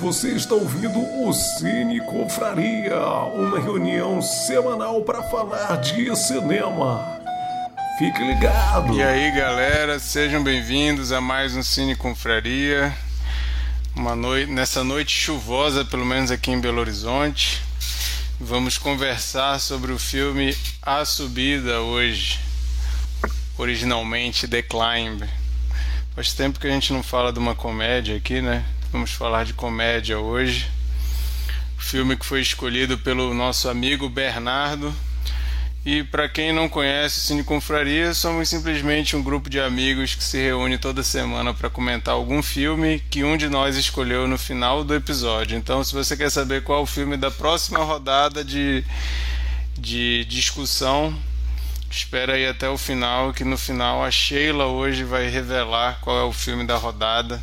Você está ouvindo o Cine Confraria, uma reunião semanal para falar de cinema. Fique ligado! E aí, galera, sejam bem-vindos a mais um Cine Confraria. Uma noite, nessa noite chuvosa, pelo menos aqui em Belo Horizonte. Vamos conversar sobre o filme A Subida hoje, originalmente The Climb. Faz tempo que a gente não fala de uma comédia aqui, né? Vamos falar de comédia hoje. O filme que foi escolhido pelo nosso amigo Bernardo. E para quem não conhece o Cine Confraria, somos simplesmente um grupo de amigos que se reúne toda semana para comentar algum filme que um de nós escolheu no final do episódio. Então, se você quer saber qual é o filme da próxima rodada de, de discussão, espera aí até o final, que no final a Sheila hoje vai revelar qual é o filme da rodada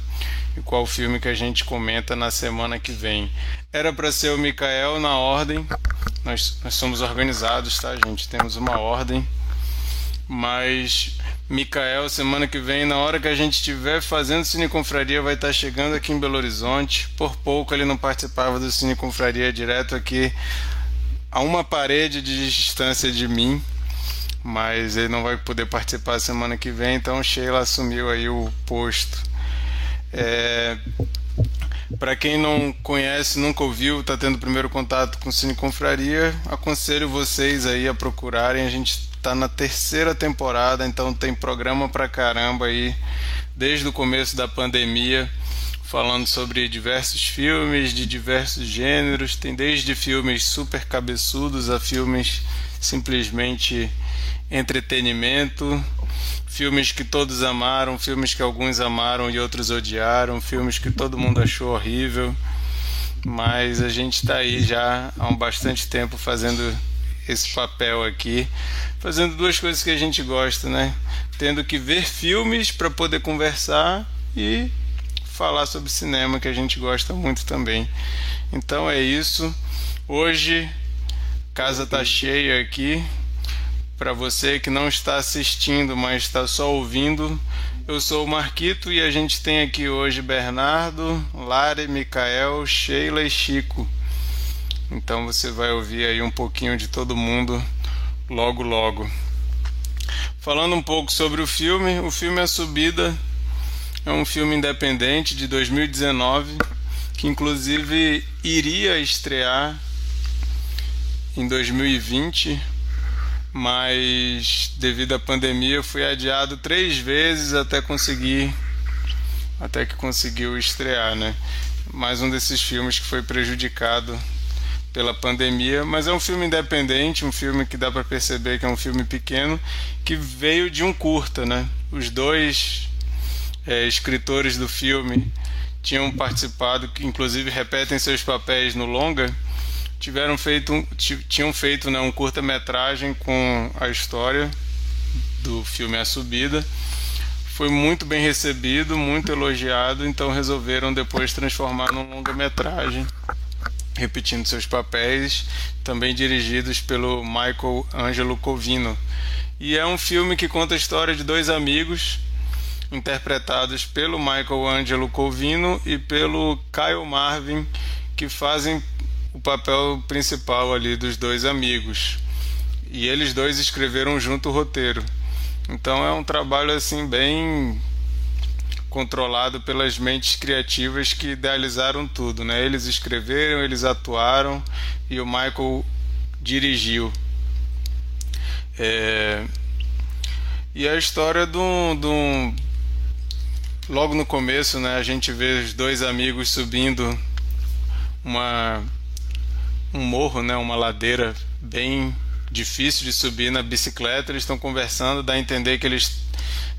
e qual filme que a gente comenta na semana que vem. Era para ser o Mikael na ordem, nós, nós somos organizados, tá, gente? Temos uma ordem, mas Mikael, semana que vem, na hora que a gente estiver fazendo Cine Confraria, vai estar chegando aqui em Belo Horizonte. Por pouco ele não participava do Cine Confraria direto aqui a uma parede de distância de mim, mas ele não vai poder participar semana que vem, então Sheila assumiu aí o posto. É, para quem não conhece, nunca ouviu, está tendo primeiro contato com Cine Confraria, aconselho vocês aí a procurarem. A gente está na terceira temporada, então tem programa pra caramba aí desde o começo da pandemia, falando sobre diversos filmes de diversos gêneros. Tem desde filmes super cabeçudos a filmes simplesmente entretenimento filmes que todos amaram, filmes que alguns amaram e outros odiaram, filmes que todo mundo achou horrível. Mas a gente está aí já há um bastante tempo fazendo esse papel aqui, fazendo duas coisas que a gente gosta, né? Tendo que ver filmes para poder conversar e falar sobre cinema que a gente gosta muito também. Então é isso. Hoje casa tá cheia aqui. Para você que não está assistindo, mas está só ouvindo, eu sou o Marquito e a gente tem aqui hoje Bernardo, Lare, Micael, Sheila e Chico. Então você vai ouvir aí um pouquinho de todo mundo logo logo. Falando um pouco sobre o filme, o filme A Subida é um filme independente de 2019 que inclusive iria estrear em 2020 mas devido à pandemia fui adiado três vezes até conseguir até que conseguiu estrear, né? Mais um desses filmes que foi prejudicado pela pandemia, mas é um filme independente, um filme que dá para perceber que é um filme pequeno que veio de um curta, né? Os dois é, escritores do filme tinham participado, que inclusive repetem seus papéis no longa tiveram feito tinham feito né, um curta-metragem com a história do filme A Subida. Foi muito bem recebido, muito elogiado, então resolveram depois transformar num longa-metragem, repetindo seus papéis, também dirigidos pelo Michael Angelo Covino. E é um filme que conta a história de dois amigos interpretados pelo Michael Angelo Covino e pelo Kyle Marvin, que fazem o papel principal ali dos dois amigos. E eles dois escreveram junto o roteiro. Então é um trabalho assim bem controlado pelas mentes criativas que idealizaram tudo, né? Eles escreveram, eles atuaram e o Michael dirigiu. É... E a história do, do logo no começo, né? A gente vê os dois amigos subindo uma um morro, né, uma ladeira bem difícil de subir na bicicleta. Eles estão conversando, dá a entender que eles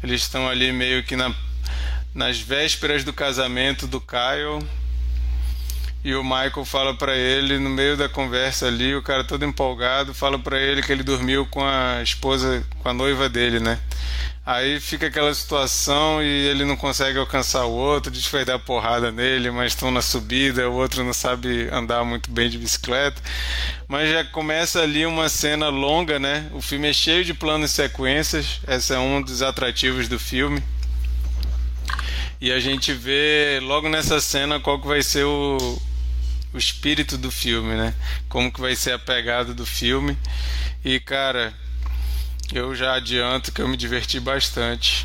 eles estão ali meio que na, nas vésperas do casamento do Kyle. E o Michael fala para ele no meio da conversa ali, o cara todo empolgado, fala para ele que ele dormiu com a esposa, com a noiva dele, né? Aí fica aquela situação e ele não consegue alcançar o outro, diz que vai dar porrada nele, mas estão na subida, o outro não sabe andar muito bem de bicicleta. Mas já começa ali uma cena longa, né? O filme é cheio de planos e sequências, esse é um dos atrativos do filme. E a gente vê logo nessa cena qual que vai ser o, o espírito do filme, né? Como que vai ser a pegada do filme. E cara, eu já adianto que eu me diverti bastante.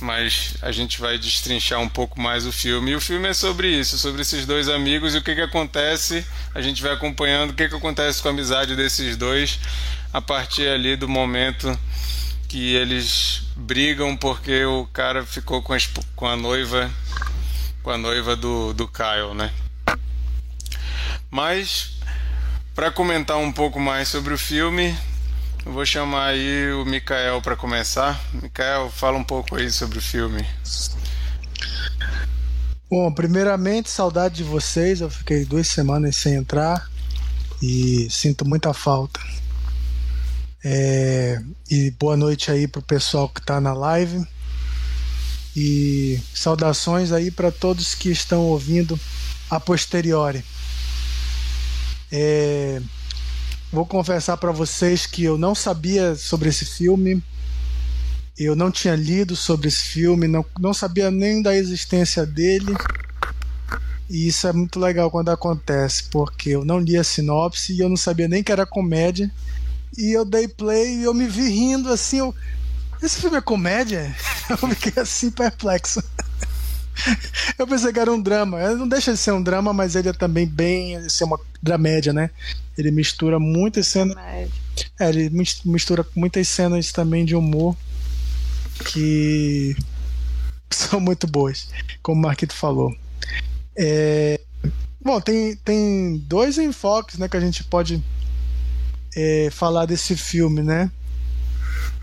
Mas a gente vai destrinchar um pouco mais o filme. E o filme é sobre isso, sobre esses dois amigos e o que, que acontece. A gente vai acompanhando o que, que acontece com a amizade desses dois a partir ali do momento que eles brigam porque o cara ficou com a, com a noiva com a noiva do, do Kyle, né? Mas para comentar um pouco mais sobre o filme, eu vou chamar aí o Mikael para começar. Mikael, fala um pouco aí sobre o filme. Bom, primeiramente, saudade de vocês. Eu fiquei duas semanas sem entrar e sinto muita falta. É, e boa noite aí pro pessoal que está na live. E saudações aí para todos que estão ouvindo a posteriori. É, vou confessar para vocês que eu não sabia sobre esse filme. Eu não tinha lido sobre esse filme, não, não sabia nem da existência dele. E isso é muito legal quando acontece, porque eu não li a sinopse e eu não sabia nem que era comédia. E eu dei play e eu me vi rindo assim. Eu, Esse filme é comédia? Eu fiquei assim perplexo. Eu pensei que era um drama. Ele não deixa de ser um drama, mas ele é também bem. Ser uma dramédia, né? Ele mistura muitas cenas. É, ele mistura muitas cenas também de humor que são muito boas, como o Marquito falou. É... Bom, tem, tem dois enfoques né, que a gente pode é, falar desse filme, né?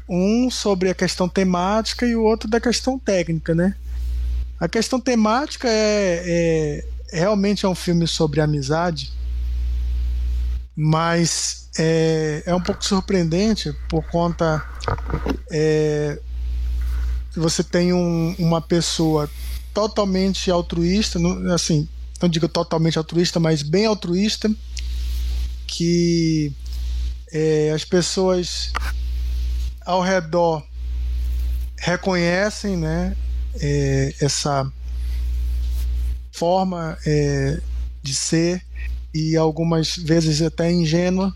Um sobre a questão temática e o outro da questão técnica, né? A questão temática é, é realmente é um filme sobre amizade, mas é, é um pouco surpreendente por conta é, você tem um, uma pessoa totalmente altruísta, assim, não digo totalmente altruísta, mas bem altruísta, que é, as pessoas ao redor reconhecem né, é, essa forma é, de ser e algumas vezes até ingênua.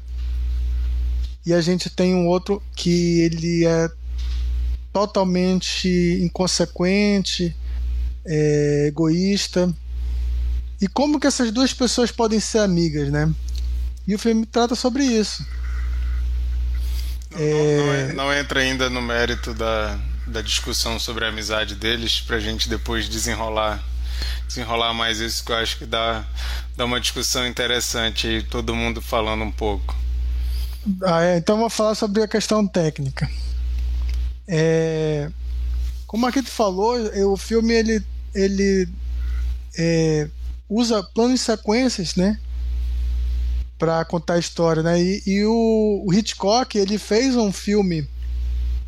E a gente tem um outro que ele é totalmente inconsequente, é, egoísta. E como que essas duas pessoas podem ser amigas, né? E o filme trata sobre isso. Não, é... não, não, entra ainda no mérito da, da discussão sobre a amizade deles, pra gente depois desenrolar desenrolar mais isso, que eu acho que dá, dá uma discussão interessante aí, todo mundo falando um pouco. Ah, é, então vou falar sobre a questão técnica. É, como aqui tu falou, o filme ele, ele é, usa planos e sequências, né? para contar a história, né? E, e o, o, Hitchcock ele fez um filme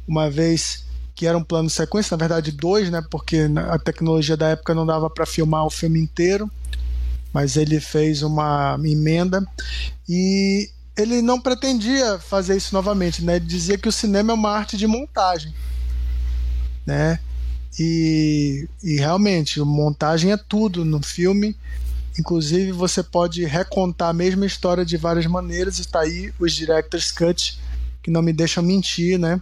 uma vez que era um plano sequência, na verdade dois, né? Porque a tecnologia da época não dava para filmar o filme inteiro, mas ele fez uma emenda e ele não pretendia fazer isso novamente, né? Ele dizia que o cinema é uma arte de montagem, né? E, e realmente, montagem é tudo no filme Inclusive, você pode recontar a mesma história de várias maneiras. Está aí os Director's Cut, que não me deixam mentir, né?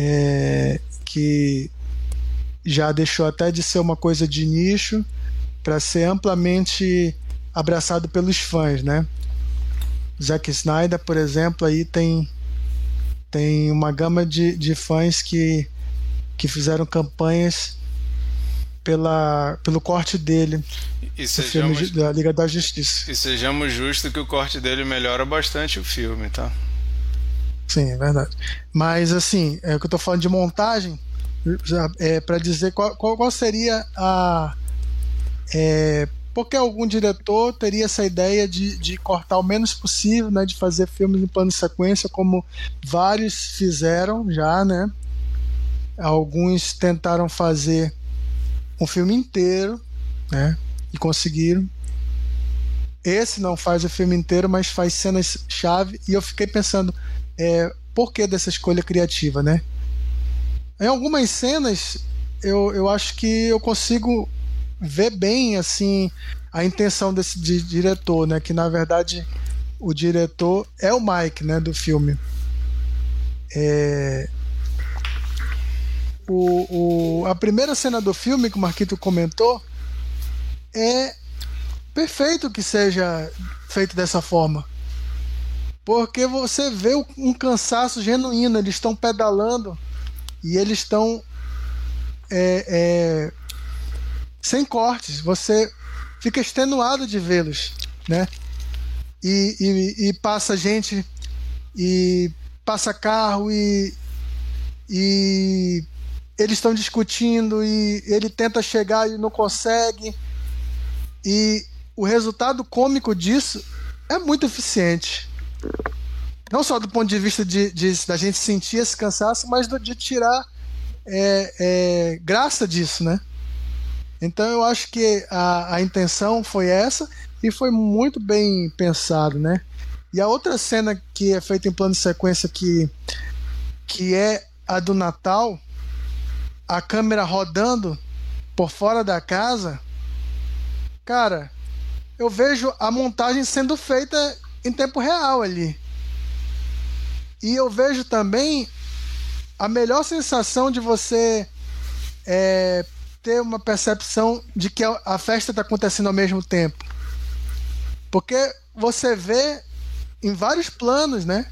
É, que já deixou até de ser uma coisa de nicho para ser amplamente abraçado pelos fãs, né? Zack Snyder, por exemplo, aí tem tem uma gama de, de fãs que, que fizeram campanhas pela, pelo corte dele e sejamos, da Liga da Justiça. E sejamos justos que o corte dele melhora bastante o filme, tá? Sim, é verdade. Mas assim, é o que eu tô falando de montagem, é para dizer qual, qual, seria a. É, porque algum diretor teria essa ideia de, de cortar o menos possível, né, de fazer filmes em plano de sequência, como vários fizeram já, né? Alguns tentaram fazer um filme inteiro, né? E conseguiram. Esse não faz o filme inteiro, mas faz cenas chave. E eu fiquei pensando, é, por que dessa escolha criativa, né? Em algumas cenas eu, eu acho que eu consigo ver bem assim a intenção desse de, diretor, né? Que na verdade o diretor é o Mike, né? Do filme. É... O, o, a primeira cena do filme que o Marquito comentou é perfeito que seja feito dessa forma. Porque você vê um cansaço genuíno, eles estão pedalando e eles estão é, é, sem cortes. Você fica extenuado de vê-los, né? E, e, e, passa gente e passa carro e, e eles estão discutindo e ele tenta chegar e não consegue. E o resultado cômico disso é muito eficiente. Não só do ponto de vista de, de da gente sentir esse cansaço, mas do, de tirar é, é, graça disso, né? Então eu acho que a, a intenção foi essa e foi muito bem pensado, né? E a outra cena que é feita em plano de sequência que, que é a do Natal, a câmera rodando por fora da casa, cara, eu vejo a montagem sendo feita em tempo real ali. E eu vejo também a melhor sensação de você é, ter uma percepção de que a festa está acontecendo ao mesmo tempo. Porque você vê em vários planos, né?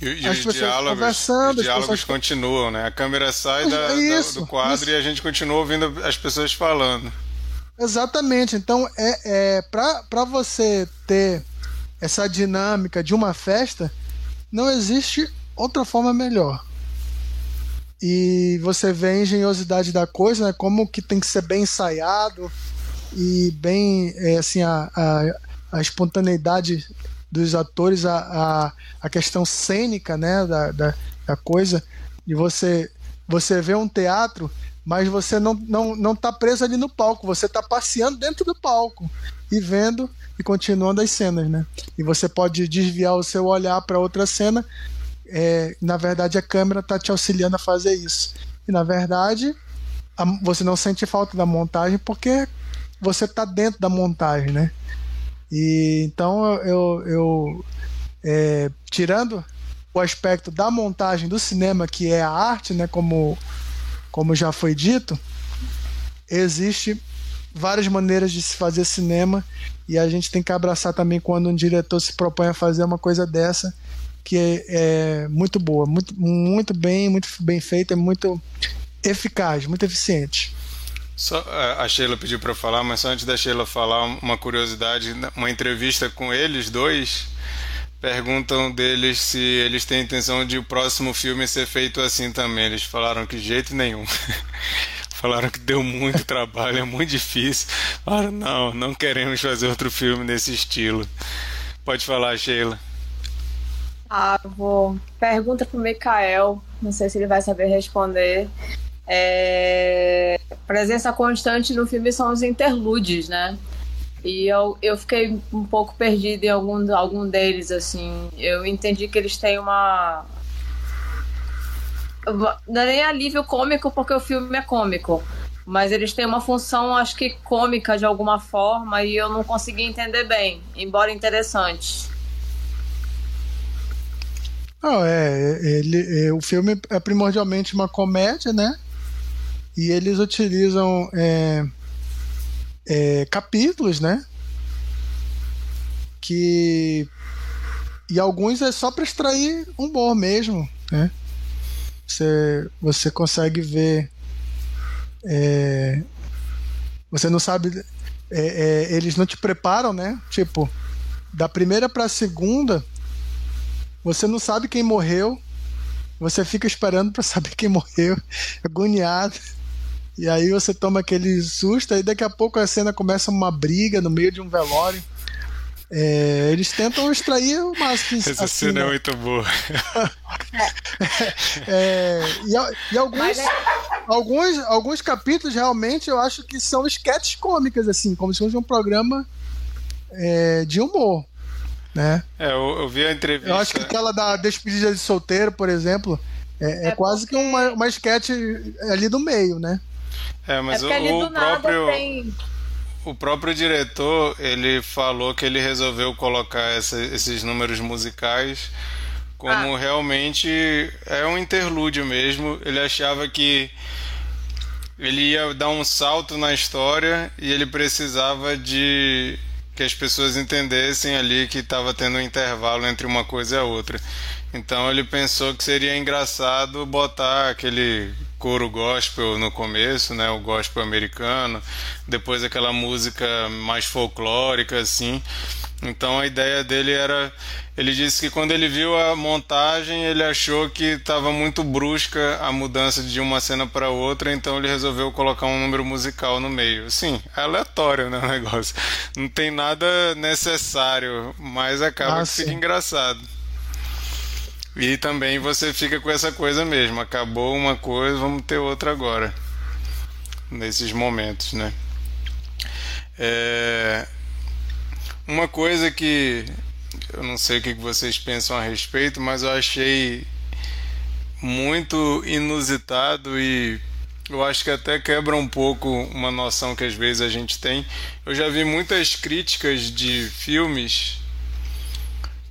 E, e as os diálogos, conversando, os diálogos pessoas... continuam, né? A câmera sai da, isso, do quadro isso. e a gente continua ouvindo as pessoas falando. Exatamente. Então, é, é para você ter essa dinâmica de uma festa, não existe outra forma melhor e você vê a engenhosidade da coisa, né? Como que tem que ser bem ensaiado e bem, é, assim, a, a, a, espontaneidade dos atores, a, a, a questão cênica, né? Da, da, da coisa, e você, você vê um teatro, mas você não, não, não tá preso ali no palco, você tá passeando dentro do palco e vendo e continuando as cenas, né? E você pode desviar o seu olhar para outra cena é, na verdade a câmera está te auxiliando a fazer isso. E na verdade a, você não sente falta da montagem porque você está dentro da montagem, né? E então eu, eu é, tirando o aspecto da montagem do cinema que é a arte, né? Como como já foi dito, existe várias maneiras de se fazer cinema e a gente tem que abraçar também quando um diretor se propõe a fazer uma coisa dessa que é, é, muito boa, muito, muito bem, muito bem feita, é muito eficaz, muito eficiente. Só, é, a Sheila pediu para falar, mas só antes da Sheila falar, uma curiosidade: uma entrevista com eles dois, perguntam deles se eles têm intenção de o próximo filme ser feito assim também. Eles falaram que jeito nenhum. falaram que deu muito trabalho, é muito difícil. Falaram, não, não queremos fazer outro filme nesse estilo. Pode falar, Sheila. Ah, vou. Pergunta pro Mikael, não sei se ele vai saber responder. É... Presença constante no filme são os interludes, né? E eu, eu fiquei um pouco perdida em algum, algum deles, assim. Eu entendi que eles têm uma. Não é nem alívio cômico, porque o filme é cômico. Mas eles têm uma função, acho que cômica de alguma forma, e eu não consegui entender bem, embora interessante. Não, é, ele, é, o filme é primordialmente uma comédia, né? E eles utilizam é, é, capítulos, né? Que e alguns é só para extrair humor mesmo, né? Você, você consegue ver, é, você não sabe, é, é, eles não te preparam, né? Tipo, da primeira para a segunda você não sabe quem morreu. Você fica esperando para saber quem morreu, agoniado. E aí você toma aquele susto, e daqui a pouco a cena começa uma briga no meio de um velório. É, eles tentam extrair o máximo. Essa assim, cena é né? é muito boa. é, e, e alguns, é- alguns, alguns capítulos realmente eu acho que são sketches cômicas, assim, como se fosse um programa é, de humor né? É, eu, eu, vi a entrevista. Eu acho que aquela da despedida de solteiro, por exemplo, é, é, é quase porque... que uma, uma sketch ali do meio, né? É, mas é o, o próprio tem... o próprio diretor ele falou que ele resolveu colocar essa, esses números musicais como ah. realmente é um interlúdio mesmo. Ele achava que ele ia dar um salto na história e ele precisava de que as pessoas entendessem ali que estava tendo um intervalo entre uma coisa e a outra. Então ele pensou que seria engraçado botar aquele coro gospel no começo, né, o gospel americano, depois aquela música mais folclórica assim. Então a ideia dele era ele disse que quando ele viu a montagem, ele achou que estava muito brusca a mudança de uma cena para outra, então ele resolveu colocar um número musical no meio. Sim, é aleatório né, o negócio. Não tem nada necessário, mas acaba ah, que fica engraçado. E também você fica com essa coisa mesmo. Acabou uma coisa, vamos ter outra agora. Nesses momentos, né? É... Uma coisa que eu não sei o que vocês pensam a respeito, mas eu achei muito inusitado e eu acho que até quebra um pouco uma noção que às vezes a gente tem. Eu já vi muitas críticas de filmes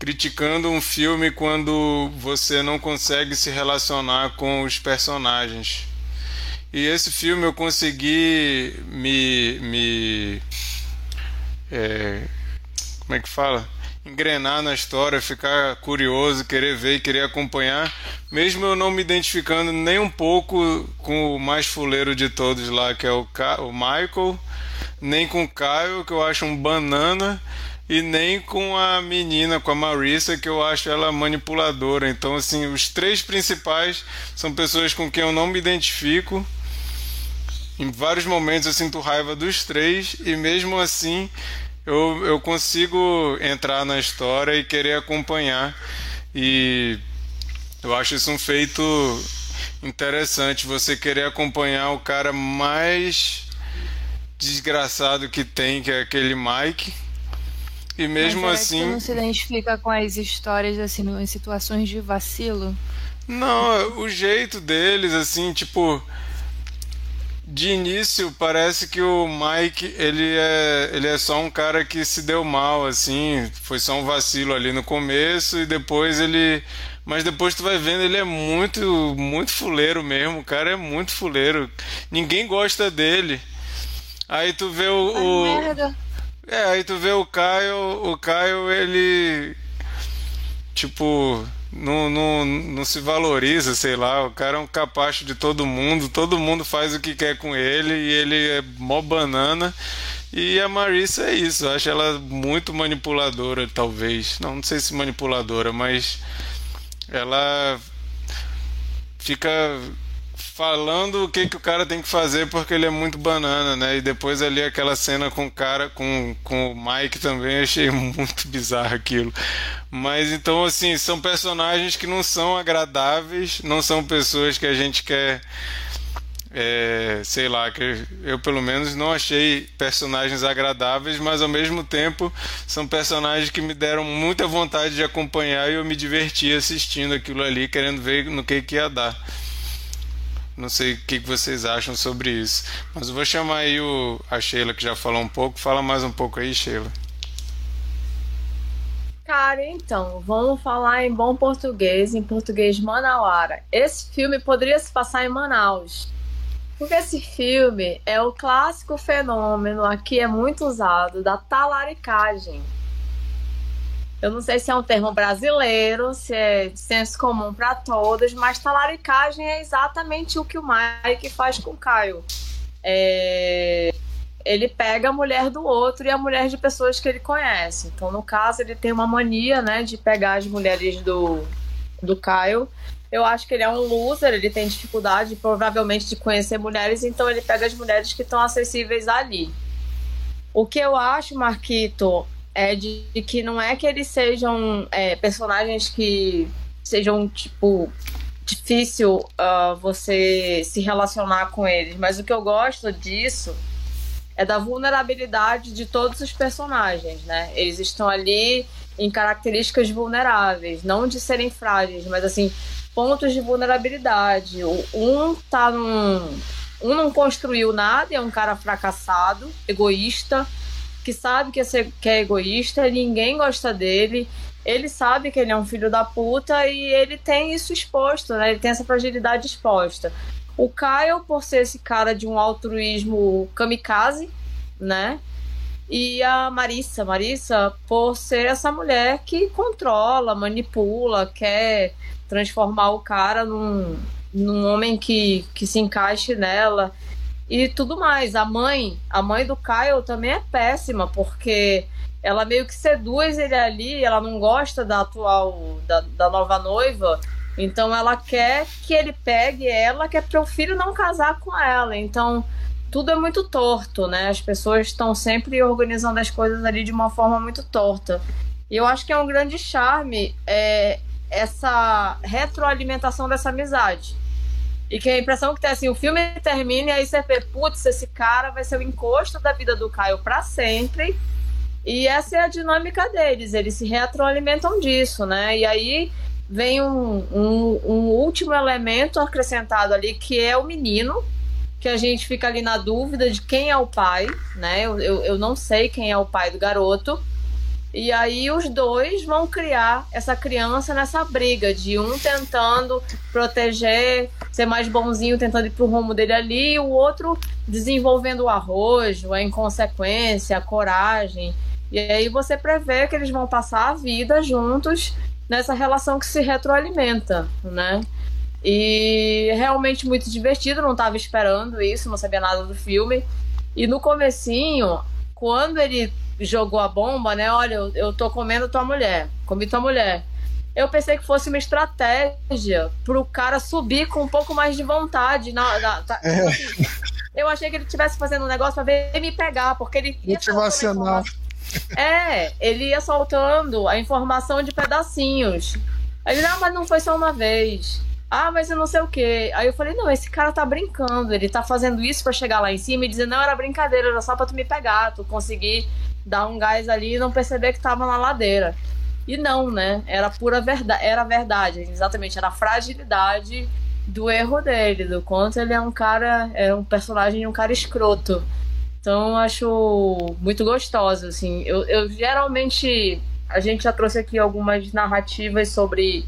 criticando um filme quando você não consegue se relacionar com os personagens. E esse filme eu consegui me. me é, como é que fala? engrenar na história, ficar curioso, querer ver e querer acompanhar, mesmo eu não me identificando nem um pouco com o mais fuleiro de todos lá, que é o, o Michael, nem com o Caio, que eu acho um banana, e nem com a menina, com a Marissa, que eu acho ela manipuladora. Então, assim, os três principais são pessoas com quem eu não me identifico. Em vários momentos eu sinto raiva dos três, e mesmo assim eu, eu consigo entrar na história e querer acompanhar. E eu acho isso um feito interessante, você querer acompanhar o cara mais desgraçado que tem, que é aquele Mike. E mesmo Mas assim. Você não se identifica com as histórias assim, em situações de vacilo? Não, o jeito deles, assim, tipo de início parece que o Mike ele é, ele é só um cara que se deu mal assim, foi só um vacilo ali no começo e depois ele mas depois tu vai vendo ele é muito muito fuleiro mesmo, o cara é muito fuleiro. Ninguém gosta dele. Aí tu vê o, o É, aí tu vê o Caio, o Caio ele tipo não, não, não se valoriza, sei lá. O cara é um capacho de todo mundo, todo mundo faz o que quer com ele e ele é mó banana. E a Marissa é isso, acho ela muito manipuladora, talvez. Não, não sei se manipuladora, mas ela fica falando o que, que o cara tem que fazer porque ele é muito banana, né? E depois ali aquela cena com o cara, com, com o Mike também, achei muito bizarro aquilo. Mas então, assim, são personagens que não são agradáveis, não são pessoas que a gente quer. É, sei lá, que eu pelo menos não achei personagens agradáveis, mas ao mesmo tempo são personagens que me deram muita vontade de acompanhar e eu me diverti assistindo aquilo ali, querendo ver no que, que ia dar. Não sei o que vocês acham sobre isso. Mas eu vou chamar aí o, a Sheila, que já falou um pouco. Fala mais um pouco aí, Sheila. Cara, então, vamos falar em bom português, em português manauara. Esse filme poderia se passar em Manaus. Porque esse filme é o clássico fenômeno, aqui é muito usado, da talaricagem. Eu não sei se é um termo brasileiro, se é senso comum para todos, mas talaricagem é exatamente o que o Mike faz com o Caio. É... Ele pega a mulher do outro e a mulher de pessoas que ele conhece. Então, no caso, ele tem uma mania, né, de pegar as mulheres do, do Caio. Eu acho que ele é um loser, ele tem dificuldade, provavelmente, de conhecer mulheres, então ele pega as mulheres que estão acessíveis ali. O que eu acho, Marquito, é de, de que não é que eles sejam é, personagens que sejam, tipo, difícil uh, você se relacionar com eles, mas o que eu gosto disso é da vulnerabilidade de todos os personagens, né? Eles estão ali em características vulneráveis, não de serem frágeis, mas assim, pontos de vulnerabilidade. Um tá num um não construiu nada, é um cara fracassado, egoísta, que sabe que é, que é egoísta, ninguém gosta dele, ele sabe que ele é um filho da puta e ele tem isso exposto, né? Ele tem essa fragilidade exposta. O Kyle, por ser esse cara de um altruísmo kamikaze, né? E a Marissa, Marissa, por ser essa mulher que controla, manipula, quer transformar o cara num, num homem que, que se encaixe nela e tudo mais. A mãe, a mãe do Kyle também é péssima, porque ela meio que seduz ele ali, ela não gosta da atual, da, da nova noiva, então ela quer que ele pegue ela, que é para o filho não casar com ela. Então tudo é muito torto, né? As pessoas estão sempre organizando as coisas ali de uma forma muito torta. E eu acho que é um grande charme é, essa retroalimentação dessa amizade. E que a impressão que tem assim, o filme termina e aí você vê, putz, esse cara vai ser o encosto da vida do Caio para sempre. E essa é a dinâmica deles, eles se retroalimentam disso, né? E aí vem um, um, um último elemento acrescentado ali, que é o menino, que a gente fica ali na dúvida de quem é o pai, né? Eu, eu, eu, não sei quem é o pai do garoto. E aí os dois vão criar essa criança nessa briga de um tentando proteger, ser mais bonzinho, tentando ir pro rumo dele ali, e o outro desenvolvendo o arrojo, a inconsequência, a coragem. E aí você prevê que eles vão passar a vida juntos nessa relação que se retroalimenta, né? E realmente muito divertido, não estava esperando isso, não sabia nada do filme. E no comecinho, quando ele jogou a bomba, né? Olha, eu, eu tô comendo tua mulher, comi tua mulher. Eu pensei que fosse uma estratégia pro cara subir com um pouco mais de vontade. Na, na tá, é. assim, eu achei que ele estivesse fazendo um negócio pra ver me pegar, porque ele. Motivacional. É, ele ia soltando a informação de pedacinhos. Aí ele, não, mas não foi só uma vez. Ah, mas eu não sei o quê. Aí eu falei, não, esse cara tá brincando, ele tá fazendo isso para chegar lá em cima e dizer, não, era brincadeira, era só pra tu me pegar, tu conseguir dar um gás ali e não perceber que tava na ladeira. E não, né? Era pura verdade, era verdade, exatamente, era a fragilidade do erro dele, do quanto ele é um cara, é um personagem um cara escroto. Então eu acho muito gostoso, assim. Eu, eu geralmente a gente já trouxe aqui algumas narrativas sobre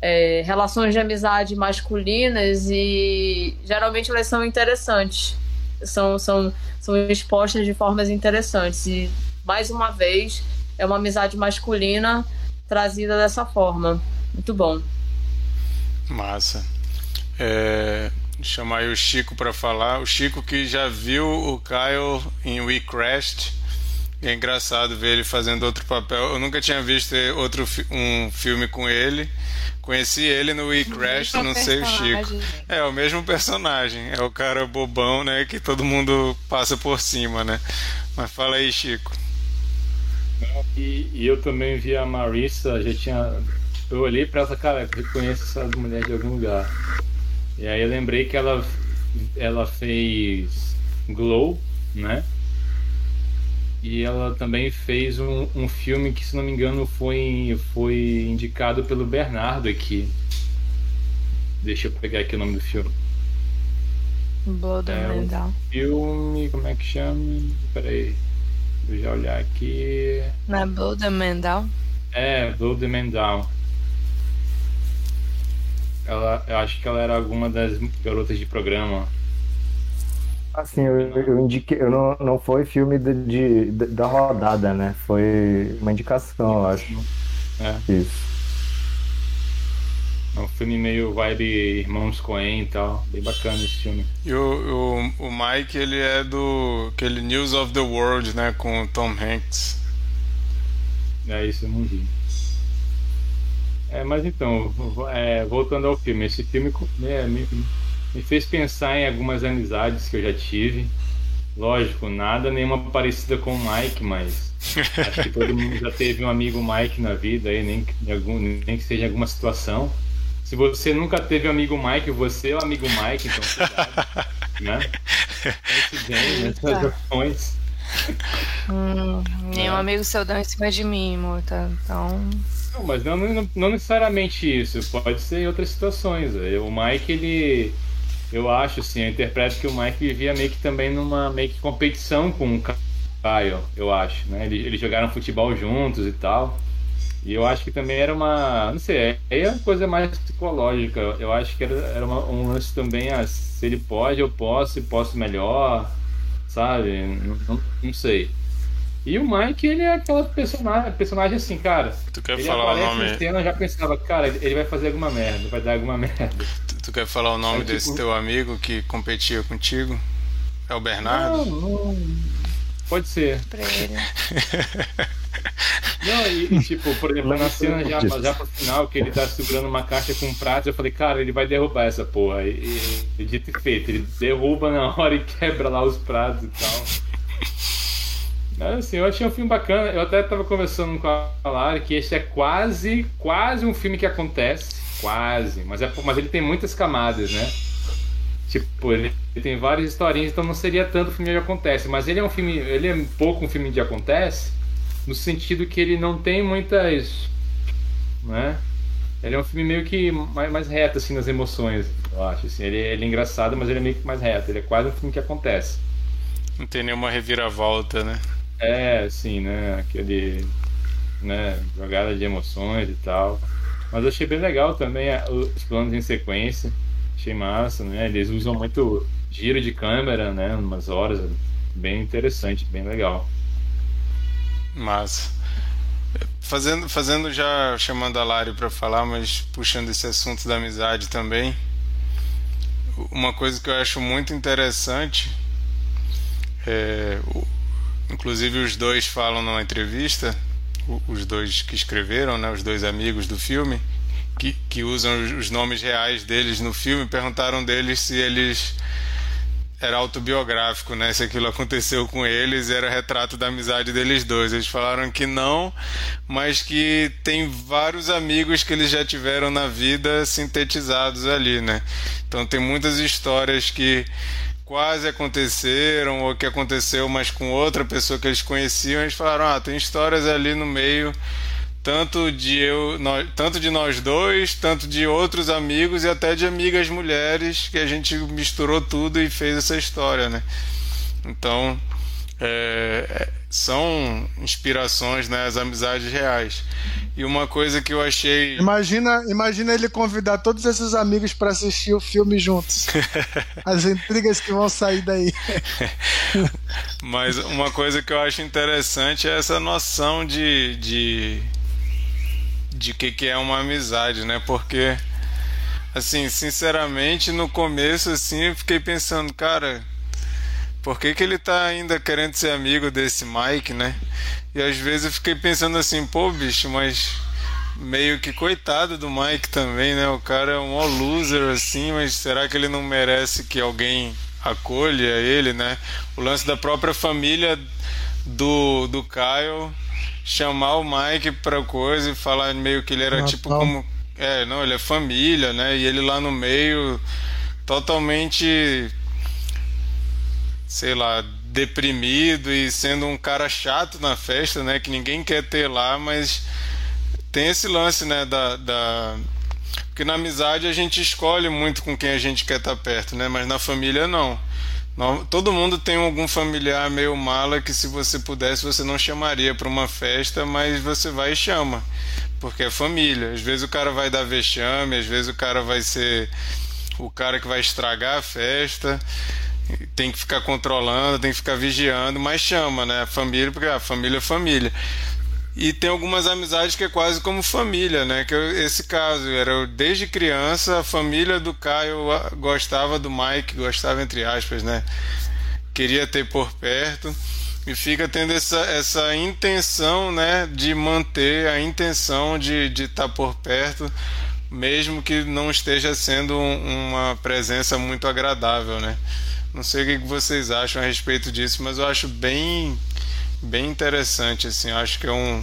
é, relações de amizade masculinas e geralmente elas são interessantes. São, são, são expostas de formas interessantes. E, mais uma vez, é uma amizade masculina trazida dessa forma. Muito bom. Massa. É, chamar o Chico para falar. O Chico que já viu o Kyle em We Crashed é engraçado ver ele fazendo outro papel. Eu nunca tinha visto outro um filme com ele. Conheci ele no We Crash, não sei o Chico. É o mesmo personagem. É o cara bobão, né? Que todo mundo passa por cima, né? Mas fala aí, Chico. E, e eu também vi a Marissa, já tinha. Eu olhei pra ela, cara, eu conheço essa mulher de algum lugar. E aí eu lembrei que ela, ela fez Glow, né? E ela também fez um, um filme que, se não me engano, foi, foi indicado pelo Bernardo aqui. Deixa eu pegar aqui o nome do filme. Blood é um filme, como é que chama? Peraí. Deixa eu já olhar aqui. É Blood Down? É, Blood Man Down. Ela, eu acho que ela era alguma das garotas de programa. Assim, eu, eu indiquei, eu não, não foi filme de, de, da rodada, né? Foi uma indicação, eu acho. É. Isso. É um filme meio vibe Irmãos Coen e tal. Bem bacana esse filme. E o, o, o Mike, ele é do aquele News of the World, né? Com o Tom Hanks. É, isso eu não vi. É, mas então, é, voltando ao filme, esse filme é, me, fez pensar em algumas amizades que eu já tive. Lógico, nada nenhuma parecida com o Mike, mas acho que todo mundo já teve um amigo Mike na vida, aí, nem, algum, nem que seja em alguma situação. Se você nunca teve um amigo Mike, você é o amigo Mike, então cuidado. né? Pense bem nessas opções. Hum, nenhum é. amigo seu dá em cima de mim, Morta. Então. Não, mas não, não, não, necessariamente isso. Pode ser em outras situações. O Mike, ele eu acho, assim, eu interpreto que o Mike vivia meio que também numa meio que competição com o Kyle, eu acho, né? Eles, eles jogaram futebol juntos e tal. E eu acho que também era uma. Não sei, aí é uma coisa mais psicológica. Eu acho que era, era uma, um lance também, ah, se ele pode, eu posso, e posso melhor, sabe? Não, não, sei. E o Mike, ele é aquela personagem, personagem assim, cara. Tu quer ele falar o nome? Cena, eu já pensava, cara, ele vai fazer alguma merda, vai dar alguma merda. Tu, tu quer falar o nome é, desse tipo... teu amigo que competia contigo? É o Bernardo? Não, não. Pode ser. Pra ele. Não, e, e, tipo, por exemplo, na cena já, já pro final, que ele tá segurando uma caixa com pratos, eu falei, cara, ele vai derrubar essa porra. E, e dito e feito, ele derruba na hora e quebra lá os pratos e tal. Assim, eu achei um filme bacana. Eu até tava conversando com a Lara que esse é quase, quase um filme que acontece. Quase. Mas, é, mas ele tem muitas camadas, né? Tipo, ele, ele tem várias historinhas, então não seria tanto filme de acontece. Mas ele é um filme. Ele é pouco um filme de acontece no sentido que ele não tem muitas. Né? Ele é um filme meio que mais, mais reto assim nas emoções, eu acho. Assim. Ele, ele é engraçado, mas ele é meio que mais reto. Ele é quase um filme que acontece. Não tem nenhuma reviravolta, né? É, sim, né? Aquele. Né? Jogada de emoções e tal. Mas eu achei bem legal também os planos em sequência. Achei massa, né? Eles usam muito giro de câmera, né? Umas horas. Bem interessante, bem legal. Mas fazendo, fazendo já chamando a Lari para falar, mas puxando esse assunto da amizade também. Uma coisa que eu acho muito interessante, é, inclusive os dois falam numa entrevista, os dois que escreveram, né, os dois amigos do filme, que, que usam os nomes reais deles no filme, perguntaram deles se eles era autobiográfico, né? Se aquilo aconteceu com eles, era retrato da amizade deles dois. Eles falaram que não, mas que tem vários amigos que eles já tiveram na vida sintetizados ali, né? Então tem muitas histórias que quase aconteceram ou que aconteceu, mas com outra pessoa que eles conheciam. Eles falaram: ah, tem histórias ali no meio tanto de eu, nós, tanto de nós dois, tanto de outros amigos e até de amigas mulheres que a gente misturou tudo e fez essa história, né? Então é, são inspirações, né, as amizades reais. E uma coisa que eu achei. Imagina, imagina ele convidar todos esses amigos para assistir o filme juntos. As intrigas que vão sair daí. Mas uma coisa que eu acho interessante é essa noção de, de de que, que é uma amizade, né? Porque, assim, sinceramente, no começo, assim, eu fiquei pensando, cara, por que, que ele tá ainda querendo ser amigo desse Mike, né? E às vezes eu fiquei pensando assim, pô, bicho, mas meio que coitado do Mike também, né? O cara é um loser, assim, mas será que ele não merece que alguém acolha ele, né? O lance da própria família do, do Kyle chamar o Mike pra coisa e falar meio que ele era tipo como. É, não, ele é família, né? E ele lá no meio, totalmente. Sei lá, deprimido e sendo um cara chato na festa, né? Que ninguém quer ter lá, mas tem esse lance, né? Da, da... Porque na amizade a gente escolhe muito com quem a gente quer estar perto, né? Mas na família não. Todo mundo tem algum familiar meio mala que se você pudesse você não chamaria para uma festa, mas você vai e chama, porque é família. Às vezes o cara vai dar vexame, às vezes o cara vai ser o cara que vai estragar a festa, tem que ficar controlando, tem que ficar vigiando, mas chama, né? Família, porque a família é família. E tem algumas amizades que é quase como família, né? Que é esse caso era desde criança a família do Caio gostava do Mike, gostava entre aspas, né? Queria ter por perto e fica tendo essa, essa intenção, né, de manter a intenção de de estar tá por perto, mesmo que não esteja sendo uma presença muito agradável, né? Não sei o que vocês acham a respeito disso, mas eu acho bem bem interessante, assim, acho que é um,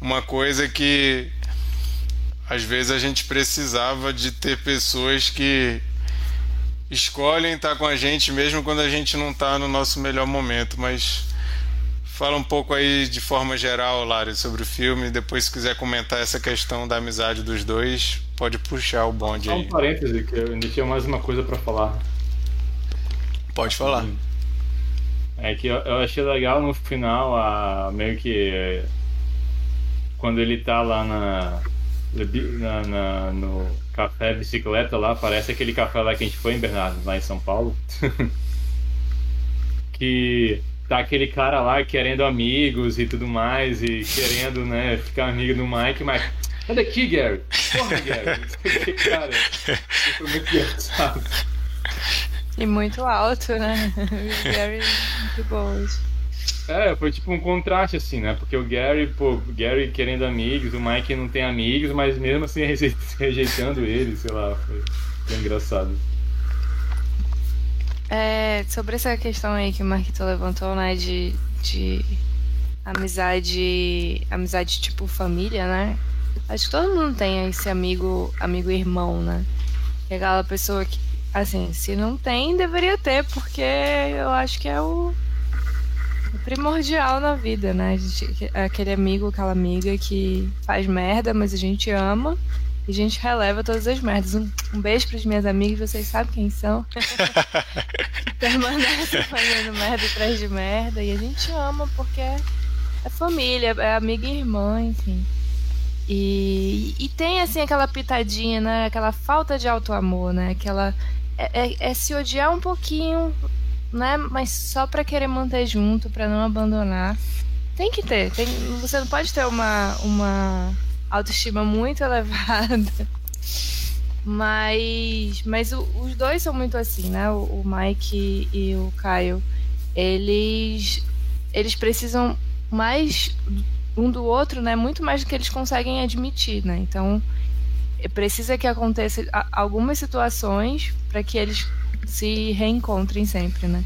uma coisa que às vezes a gente precisava de ter pessoas que escolhem estar com a gente mesmo quando a gente não está no nosso melhor momento, mas fala um pouco aí de forma geral, Lari, sobre o filme, depois se quiser comentar essa questão da amizade dos dois, pode puxar o bonde Só um aí. parêntese, que eu ainda tinha mais uma coisa para falar. Pode falar. É que eu, eu achei legal no final, a, meio que. Quando ele tá lá na, na- na- no café bicicleta lá, parece aquele café lá que a gente foi em Bernardo, lá em São Paulo. que tá aquele cara lá querendo amigos e tudo mais, e querendo, né, ficar amigo do Mike, mas. Olha aqui, Gary! Porra, Gary! cara, foi muito engraçado. E muito alto, né? O Gary muito boas. É, foi tipo um contraste, assim, né? Porque o Gary, pô, o Gary querendo amigos, o Mike não tem amigos, mas mesmo assim reje- rejeitando ele, sei lá, foi, foi engraçado. É, sobre essa questão aí que o Marquito levantou, né, de, de amizade, amizade tipo família, né? Acho que todo mundo tem esse amigo, amigo irmão, né? Que é aquela pessoa que, assim, se não tem, deveria ter, porque eu acho que é o, primordial na vida, né? Gente- aquele amigo, aquela amiga que faz merda, mas a gente ama. E a gente releva todas as merdas. Um, um beijo para as minhas amigas, vocês sabem quem são. permanece fazendo merda atrás de merda e a gente ama porque é, é família, é amiga e irmã, enfim. E, e tem assim aquela pitadinha, né? Aquela falta de auto-amor, né? Aquela. É, é- é se odiar um pouquinho, né? Mas só pra querer manter junto, pra não abandonar. Tem que ter. Tem, você não pode ter uma, uma autoestima muito elevada. Mas, mas o- os dois são muito assim, né? O, o Mike e o Caio. Eles, eles precisam mais um do outro, né? Muito mais do que eles conseguem admitir, né? Então, precisa que aconteça algumas situações para que eles se reencontrem sempre, né?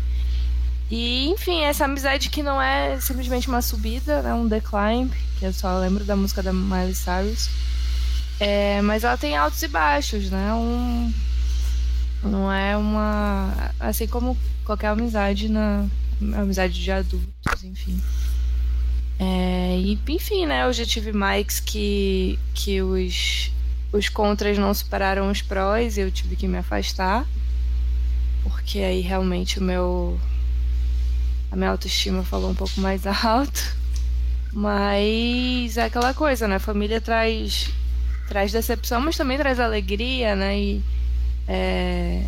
E, enfim, essa amizade que não é simplesmente uma subida, né? Um decline, que eu só lembro da música da Miley Cyrus. É, mas ela tem altos e baixos, né? Um, não é uma. Assim como qualquer amizade na. Amizade de adultos, enfim. É, e, enfim, né? Eu já tive Mikes que, que os, os contras não superaram os prós e eu tive que me afastar. Porque aí realmente o meu. A minha autoestima falou um pouco mais alto. Mas é aquela coisa, né? Família traz traz decepção, mas também traz alegria, né? E é,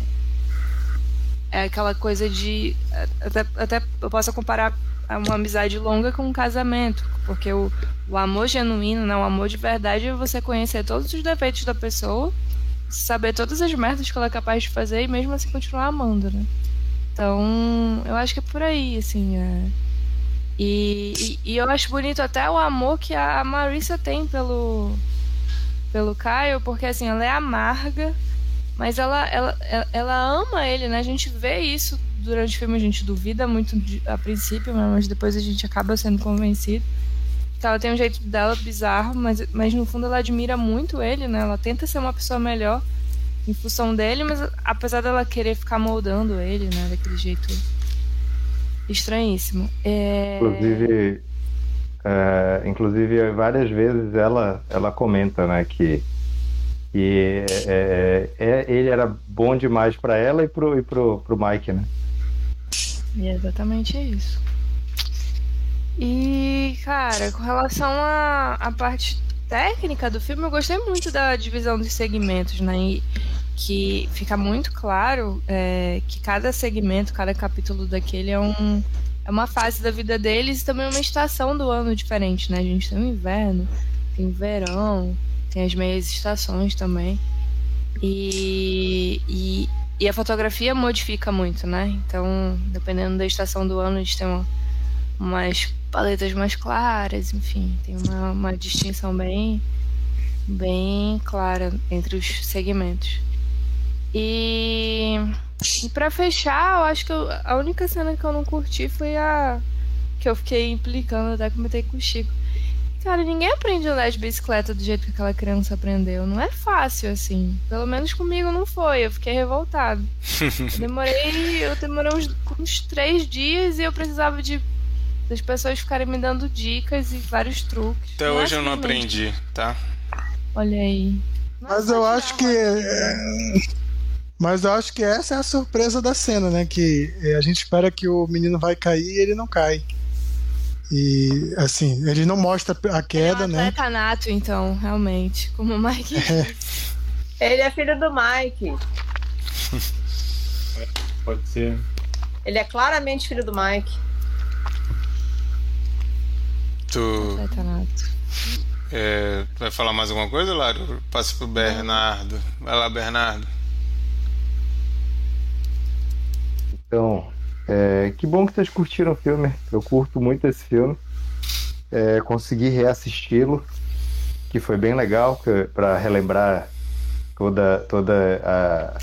é aquela coisa de até, até eu posso comparar uma amizade longa com um casamento, porque o, o amor genuíno, né? O amor de verdade é você conhecer todos os defeitos da pessoa, saber todas as merdas que ela é capaz de fazer e mesmo assim continuar amando, né? Então, eu acho que é por aí, assim, é. E, e, e eu acho bonito até o amor que a Marissa tem pelo pelo Caio, porque assim, ela é amarga, mas ela, ela, ela ama ele, né? A gente vê isso durante o filme, a gente duvida muito de- a princípio, né? mas depois a gente acaba sendo convencido. Que ela tem um jeito dela bizarro, mas, mas no fundo ela admira muito ele, né? Ela tenta ser uma pessoa melhor em função dele, mas apesar dela querer ficar moldando ele, né? Daquele jeito estranhíssimo. É... Inclusive, é, inclusive várias vezes ela, ela comenta, né, que, que é, é- ele era bom demais para ela e pro, e pro, pro Mike, né? E é exatamente isso. E, cara, com relação à à parte técnica do filme, eu gostei muito da divisão dos segmentos, né? E que fica muito claro é, que cada segmento, cada capítulo daquele é, um, é uma fase da vida deles e também uma estação do ano diferente, né? A gente tem o inverno, tem o verão, tem as meias estações também. E, e, e a fotografia modifica muito, né? Então, dependendo da estação do ano, a gente tem uma, umas paletas mais claras, enfim, tem uma, uma distinção bem, bem clara entre os segmentos. E, e para fechar, eu acho que eu- a única cena que eu não curti foi a que eu fiquei implicando, até comentei com o Chico. Cara, ninguém aprende a andar de bicicleta do jeito que aquela criança aprendeu. Não é fácil, assim. Pelo menos comigo não foi. Eu fiquei revoltado. Eu demorei, eu demorei uns, uns três dias e eu precisava de das pessoas ficarem me dando dicas e vários truques. Até Não hoje eu não aprendi, tá? Olha aí. É Mas eu acho que mas- é, Mas eu acho que essa é a surpresa da cena, né? Que a gente espera que o menino vai cair e ele não cai. E assim, ele não mostra a queda, é um né? atleta nato, então, realmente. Como o Mike. É. Ele é filho do Mike. Pode ser. Ele é claramente filho do Mike. Tu é, vai falar mais alguma coisa, Lário? Passa pro Bernardo. Vai lá, Bernardo. Então, é, que bom que vocês curtiram o filme. Eu curto muito esse filme. É, consegui reassisti-lo, que foi bem legal para relembrar toda, toda a,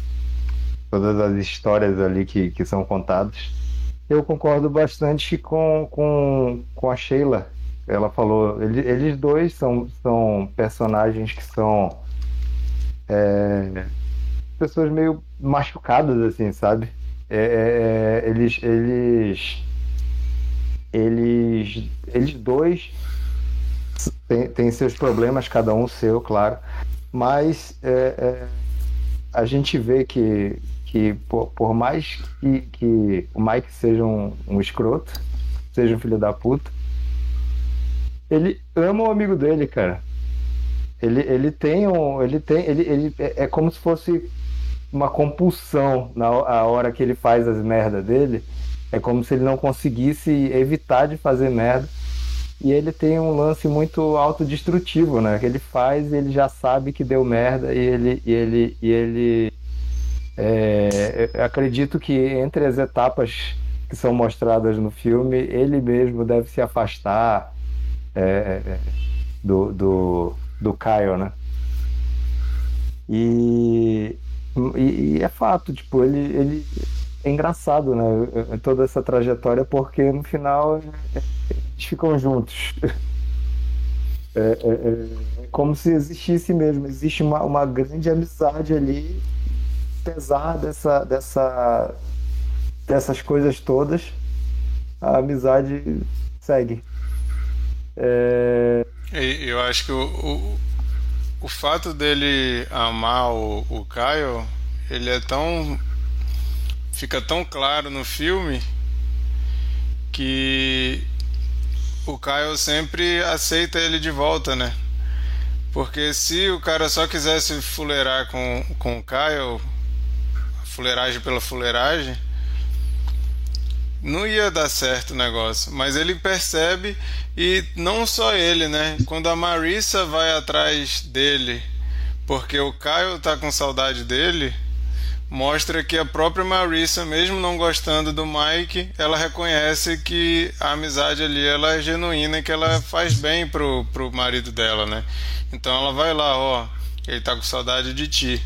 todas as histórias ali que, que são contadas. Eu concordo bastante com, com, com a Sheila. Ela falou, ele- eles dois são, são personagens que são é, pessoas meio machucadas, assim, sabe? É, é, eles, eles, eles, eles dois têm, têm seus problemas, cada um seu, claro, mas é, é, a gente vê que, que por, por mais que, que o Mike seja um, um escroto, seja um filho da puta, ele ama o amigo dele, cara. Ele, ele tem um. Ele tem. Ele, ele é, é como se fosse uma compulsão na a hora que ele faz as merdas dele. É como se ele não conseguisse evitar de fazer merda. E ele tem um lance muito autodestrutivo, né? Que ele faz e ele já sabe que deu merda e ele. E ele, e ele é, acredito que entre as etapas que são mostradas no filme, ele mesmo deve se afastar é, é, do, do, do Kyle, né? E, e, e é fato, tipo, ele, ele é engraçado, né? Toda essa trajetória, porque no final eles ficam juntos. É, é, é, é como se existisse mesmo, existe uma, uma grande amizade ali, apesar dessa, dessa, dessas coisas todas, a amizade segue. É, Eu acho que o, o, o fato dele amar o, o Kyle, ele é tão. fica tão claro no filme que o Kyle sempre aceita ele de volta, né? Porque se o cara só quisesse fuleirar com, com o Kyle, fuleiragem pela fuleiragem, não ia dar certo o negócio. Mas ele percebe, e não só ele, né? Quando a Marissa vai atrás dele, porque o Kyle tá com saudade dele, mostra que a própria Marissa, mesmo não gostando do Mike, ela reconhece que a amizade ali ela é genuína e que ela faz bem pro, pro marido dela, né? Então ela vai lá, ó, ele tá com saudade de ti.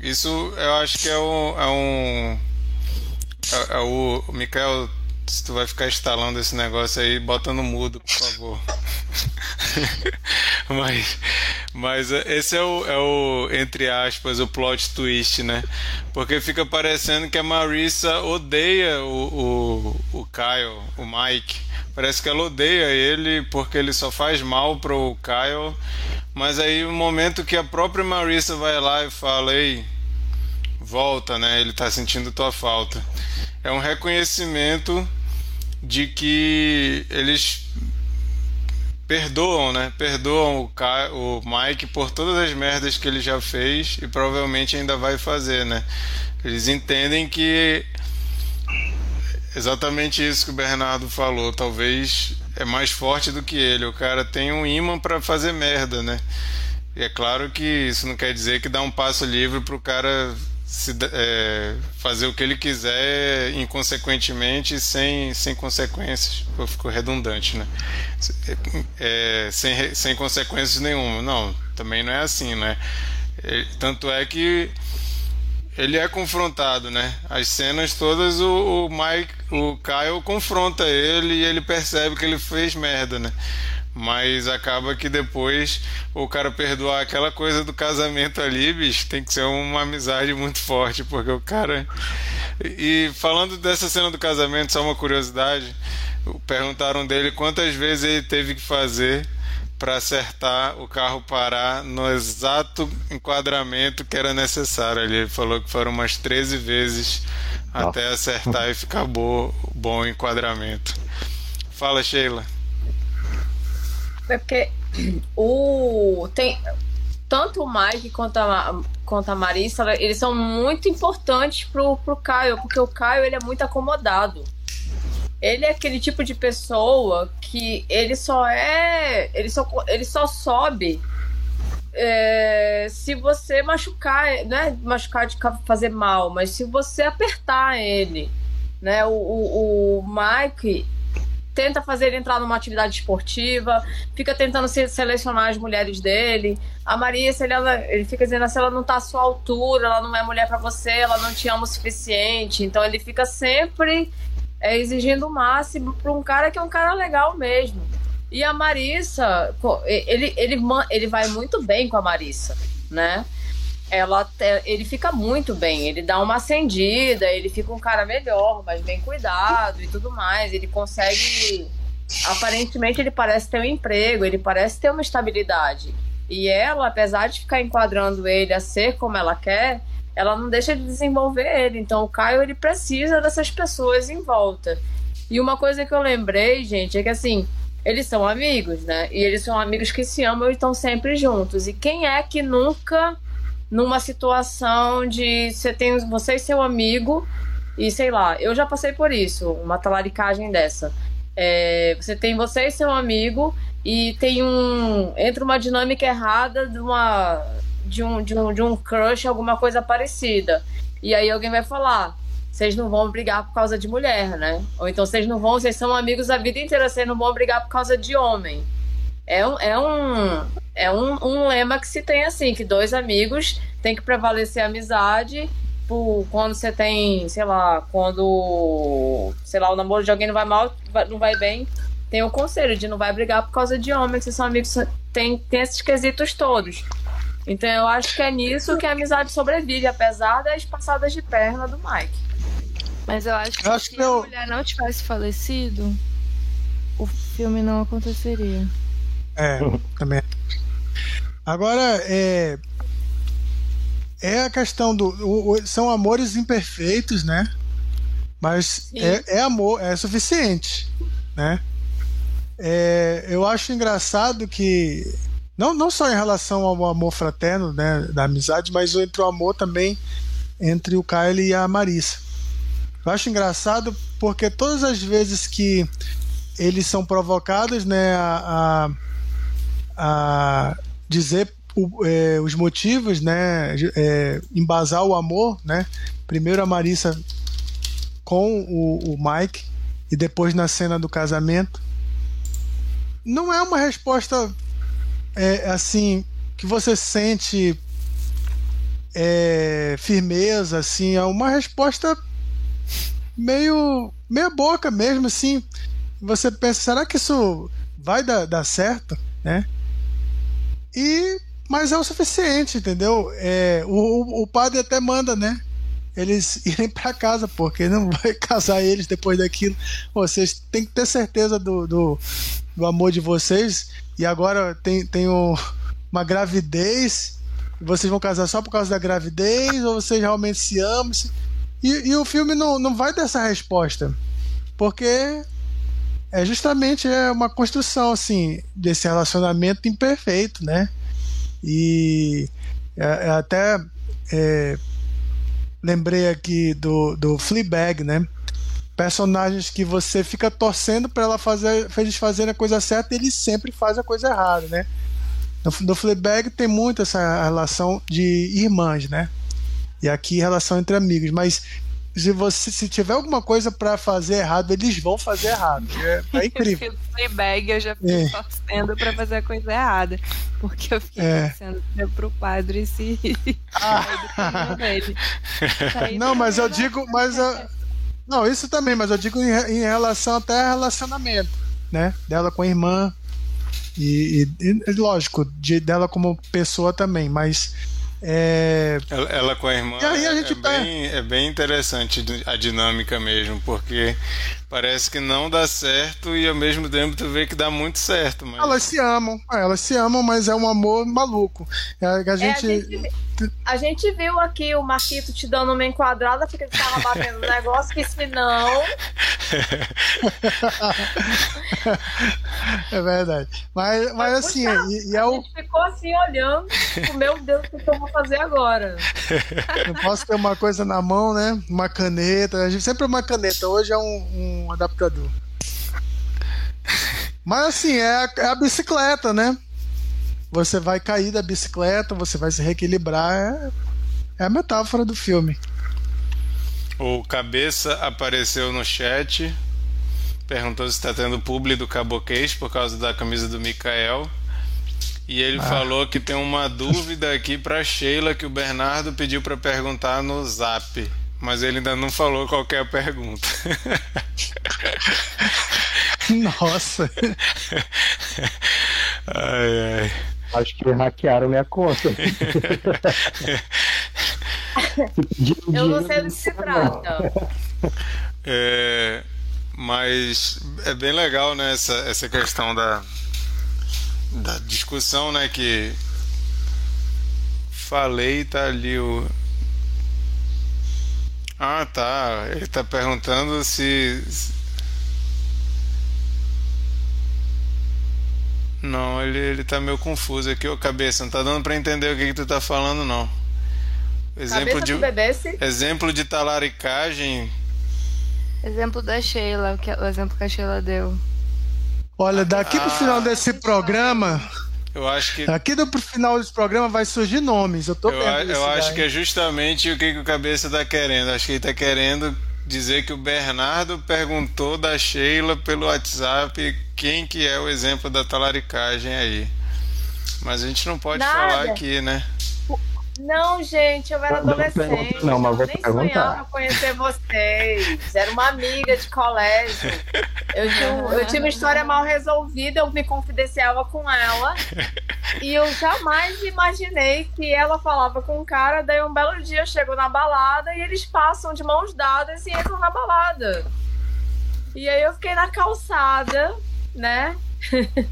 Isso eu acho que é um. É um é, é o Mikael, se tu vai ficar instalando esse negócio aí, bota no mudo, por favor. mas, mas esse é o, é o, entre aspas, o plot twist, né? Porque fica parecendo que a Marissa odeia o, o, o Kyle, o Mike. Parece que ela odeia ele porque ele só faz mal pro Kyle. Mas aí o momento que a própria Marissa vai lá e fala, ei, volta, né? Ele tá sentindo tua falta. É um reconhecimento de que eles perdoam, né? Perdoam o, Ka o Mike por todas as merdas que ele já fez e provavelmente ainda vai fazer, né? Eles entendem que exatamente isso que o Bernardo falou, talvez é mais forte do que ele. O cara tem um imã para fazer merda, né? E é claro que isso não quer dizer que dá um passo livre pro cara se, é, fazer o que ele quiser inconsequentemente sem, sem consequências. Ficou redundante, né? É, sem, sem consequências nenhuma. Não, também não é assim, né? É, tanto é que ele é confrontado, né? As cenas todas o, o Mike, o Kyle confronta ele e ele percebe que ele fez merda, né? Mas acaba que depois o cara perdoar aquela coisa do casamento ali, bicho, tem que ser uma amizade muito forte, porque o cara. E falando dessa cena do casamento, só uma curiosidade: perguntaram dele quantas vezes ele teve que fazer para acertar o carro parar no exato enquadramento que era necessário. Ele falou que foram umas 13 vezes Nossa. até acertar e ficar bo bom o enquadramento. Fala, Sheila. É porque o tem tanto o Mike quanto a, quanto a Marissa, eles são muito importantes pro, pro Caio, porque o Caio ele é muito acomodado. Ele é aquele tipo de pessoa que ele só é. Ele só, ele só sobe é, se você machucar, não é machucar de fazer mal, mas se você apertar ele, né? O, o, o Mike, tenta fazer ele entrar numa atividade esportiva, fica tentando se selecionar as mulheres dele. A Maria, se ele, ele fica dizendo assim, ela não tá à sua altura, ela não é mulher para você, ela não te ama o suficiente. Então ele fica sempre é, exigindo o máximo para um cara que é um cara legal mesmo. E a Marissa, ele, ele, ele vai muito bem com a Marissa, né? Ela ele fica muito bem, ele dá uma acendida, ele fica um cara melhor, mais bem cuidado e tudo mais. Ele consegue. Aparentemente, ele parece ter um emprego, ele parece ter uma estabilidade. E ela, apesar de ficar enquadrando ele a ser como ela quer, ela não deixa de desenvolver ele. Então, o Caio ele precisa dessas pessoas em volta. E uma coisa que eu lembrei, gente, é que assim, eles são amigos, né? E eles são amigos que se amam e estão sempre juntos. E quem é que nunca numa situação de você tem você e seu amigo e sei lá, eu já passei por isso, uma talaricagem dessa. É, você tem você e seu amigo e tem um entra uma dinâmica errada de uma de um, de um de um crush, alguma coisa parecida. E aí alguém vai falar, vocês não vão brigar por causa de mulher, né? Ou então vocês não vão, vocês são amigos a vida inteira, vocês não vão brigar por causa de homem. É um, é um, é um, um lema que se tem assim, que dois amigos tem que prevalecer a amizade por quando você tem, sei lá, quando, sei lá, o namoro de alguém não vai mal, não vai bem, tem o conselho de não vai brigar por causa de homem, que vocês são amigos, tem, tem esses quesitos todos. Então eu acho que é nisso que a amizade sobrevive, apesar das passadas de perna do Mike. Mas eu acho que eu acho se que eu... a mulher não tivesse falecido, o filme não aconteceria. É, também. Agora, é, é a questão do. O, são amores imperfeitos, né? Mas é, é, amor, é suficiente, né? É, eu acho engraçado que. Não, não só em relação ao amor fraterno, né? Da amizade, mas entre o amor também entre o Kyle e a Marissa. Eu acho engraçado porque todas as vezes que eles são provocados, né? a, a a dizer o, é, os motivos, né, é, embasar o amor, né? Primeiro a Marissa com o, o Mike e depois na cena do casamento. Não é uma resposta é, assim que você sente é, firmeza, assim, é uma resposta meio meia boca mesmo, assim. Você pensa, será que isso vai dar, dar certo, né? E mas é o suficiente, entendeu? É, o, o padre até manda, né? Eles irem para casa, porque não vai casar eles depois daquilo. Vocês têm que ter certeza do, do, do amor de vocês. E agora tem, tem um, uma gravidez. Vocês vão casar só por causa da gravidez? Ou vocês realmente se amam? E, e o filme não, não vai ter essa resposta. Porque é justamente é uma construção assim desse relacionamento imperfeito, né? E é, é até é, lembrei aqui do, do Fleabag, né? Personagens que você fica torcendo para ela fazer, eles fazerem a coisa certa e eles sempre fazem a coisa errada, né? No, no Fleabag tem muito essa relação de irmãs, né? E aqui relação entre amigos, mas se você se tiver alguma coisa para fazer errado, eles vão fazer errado. É, é incrível. no Fleabag eu já fiquei é. torcendo para fazer a coisa errada, porque eu fiquei é. torcendo pro padre se ah. Não, mas eu digo, mas eu, não, isso também, mas eu digo em, em relação até a relacionamento, né, dela com a irmã e, e, e lógico, de, dela como pessoa também, mas É... Ela, ela, com a irmã e aí a gente é, tá... bem, é bem interessante a dinâmica mesmo, porque parece que não dá certo e ao mesmo tempo tu vê que dá muito certo. Mas... Elas se amam, elas se amam, mas é um amor maluco. É, a, gente... É, a gente... A gente viu aqui o Marquito te dando uma enquadrada porque ele tava batendo no negócio, que se não. é verdade. Mas, mas, mas assim, e, e é o. A gente ficou assim olhando, tipo, meu Deus, o que eu vou fazer agora? Não posso ter uma coisa na mão, né? Uma caneta. A gente sempre é uma caneta, hoje é um, um adaptador. Mas assim, é a, é a bicicleta, né? Você vai cair da bicicleta, você vai se reequilibrar. É, é a metáfora do filme. O Cabeça apareceu no chat, perguntou se está tendo publi do Caboquês por causa da camisa do Mikael. E ele ah. falou que tem uma dúvida aqui para Sheila que o Bernardo pediu para perguntar no Zap, mas ele ainda não falou qual é pergunta. Nossa. ai, ai. Acho que hackearam minha conta. Eu não sei do que se trata. É, mas é bem legal, né, essa, essa questão da, da discussão, né, que falei, tá ali o Ah, tá. Ele tá perguntando se Não, ele, ele tá meio confuso aqui, ô cabeça, não tá dando pra entender o que, que tu tá falando, não. Exemplo cabeça de, exemplo de talaricagem. Exemplo da Sheila, que, é o exemplo que a Sheila deu. Olha, daqui pro ah, final desse programa. Eu acho que. Aqui do final desse programa vai surgir nomes. Eu tô Eu, eu acho que é justamente o que, que o cabeça tá querendo. Acho que ele tá querendo dizer que o Bernardo perguntou da Sheila pelo WhatsApp quem que é o exemplo da talaricagem aí. Mas a gente não pode Nada. falar aqui, né? Não, gente, eu era adolescente. Não, mas vou nem perguntar. sonhava conhecer vocês. Era uma amiga de colégio. Eu tinha, eu tinha uma história mal resolvida, eu me confidenciava com ela. E eu jamais imaginei que ela falava com um cara, daí um belo dia eu chego na balada e eles passam de mãos dadas e entram na balada. E aí eu fiquei na calçada, né?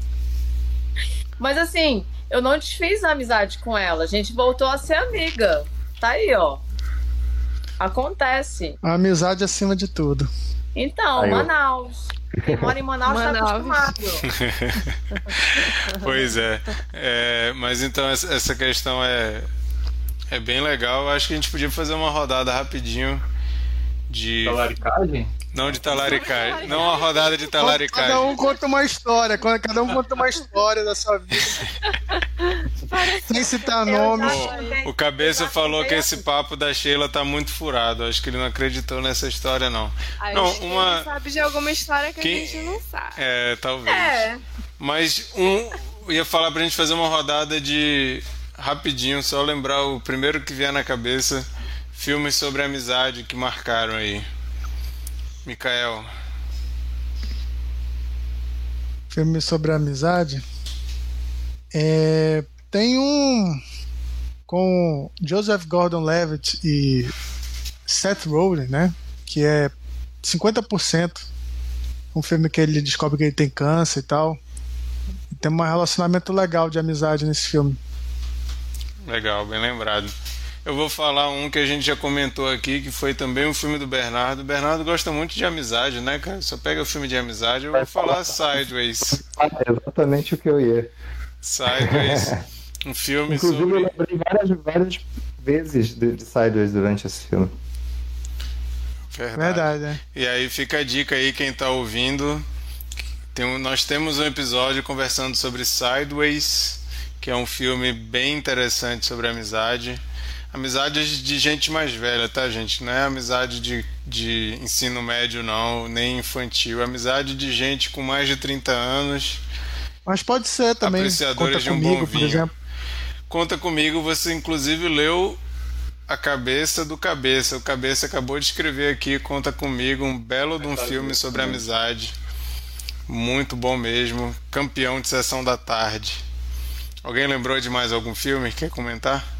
Mas assim, eu não desfiz a amizade com ela. A gente voltou a ser amiga. Tá aí, ó. Acontece. A amizade acima de tudo. Então, aí Manaus. Quem mora em Manaus, está acostumado. pois é. é. Mas então essa questão é, é bem legal. Acho que a gente podia fazer uma rodada rapidinho de. Talaricagem? Não de talaricagem. Não uma rodada de talaricagem. Cada um conta uma história. Cada um conta uma história da sua vida. Sem citar nomes. O, o Cabeça falou que esse papo da Sheila tá muito furado. Acho que ele não acreditou nessa história, não. não, uma... ele sabe de alguma história que Quem... a gente não sabe. É, talvez. É. Mas um. Ia falar pra gente fazer uma rodada de. Rapidinho, só lembrar o primeiro que vier na cabeça. Filmes sobre amizade que marcaram aí. Mikael. Filme sobre amizade. É, tem um com Joseph Gordon-Levitt e Seth Rogen, né? Que é 50%. Um filme que ele descobre que ele tem câncer e tal. E tem um relacionamento legal de amizade nesse filme. Legal, bem lembrado. Eu vou falar um que a gente já comentou aqui, que foi também um filme do Bernardo. O Bernardo gosta muito de amizade, né, cara? Só pega o filme de amizade, eu vou falar Sideways. É exatamente o que eu ia. Sideways. Um filme Inclusive, sobre... eu lembrei várias, várias vezes de, de Sideways durante esse filme. Verdade. Verdade é. E aí fica a dica aí, quem tá ouvindo. Tem um, nós temos um episódio conversando sobre Sideways, que é um filme bem interessante sobre amizade. Amizade de gente mais velha, tá, gente? Não é amizade de, de ensino médio, não, nem infantil. É amizade de gente com mais de 30 anos. Mas pode ser também. Apreciadores Conta de um comigo, bom vinho. Conta comigo, você inclusive leu A Cabeça do Cabeça. O Cabeça acabou de escrever aqui, Conta comigo, um belo de um filme sobre amizade. Muito bom mesmo. Campeão de sessão da tarde. Alguém lembrou de mais algum filme? Quer comentar?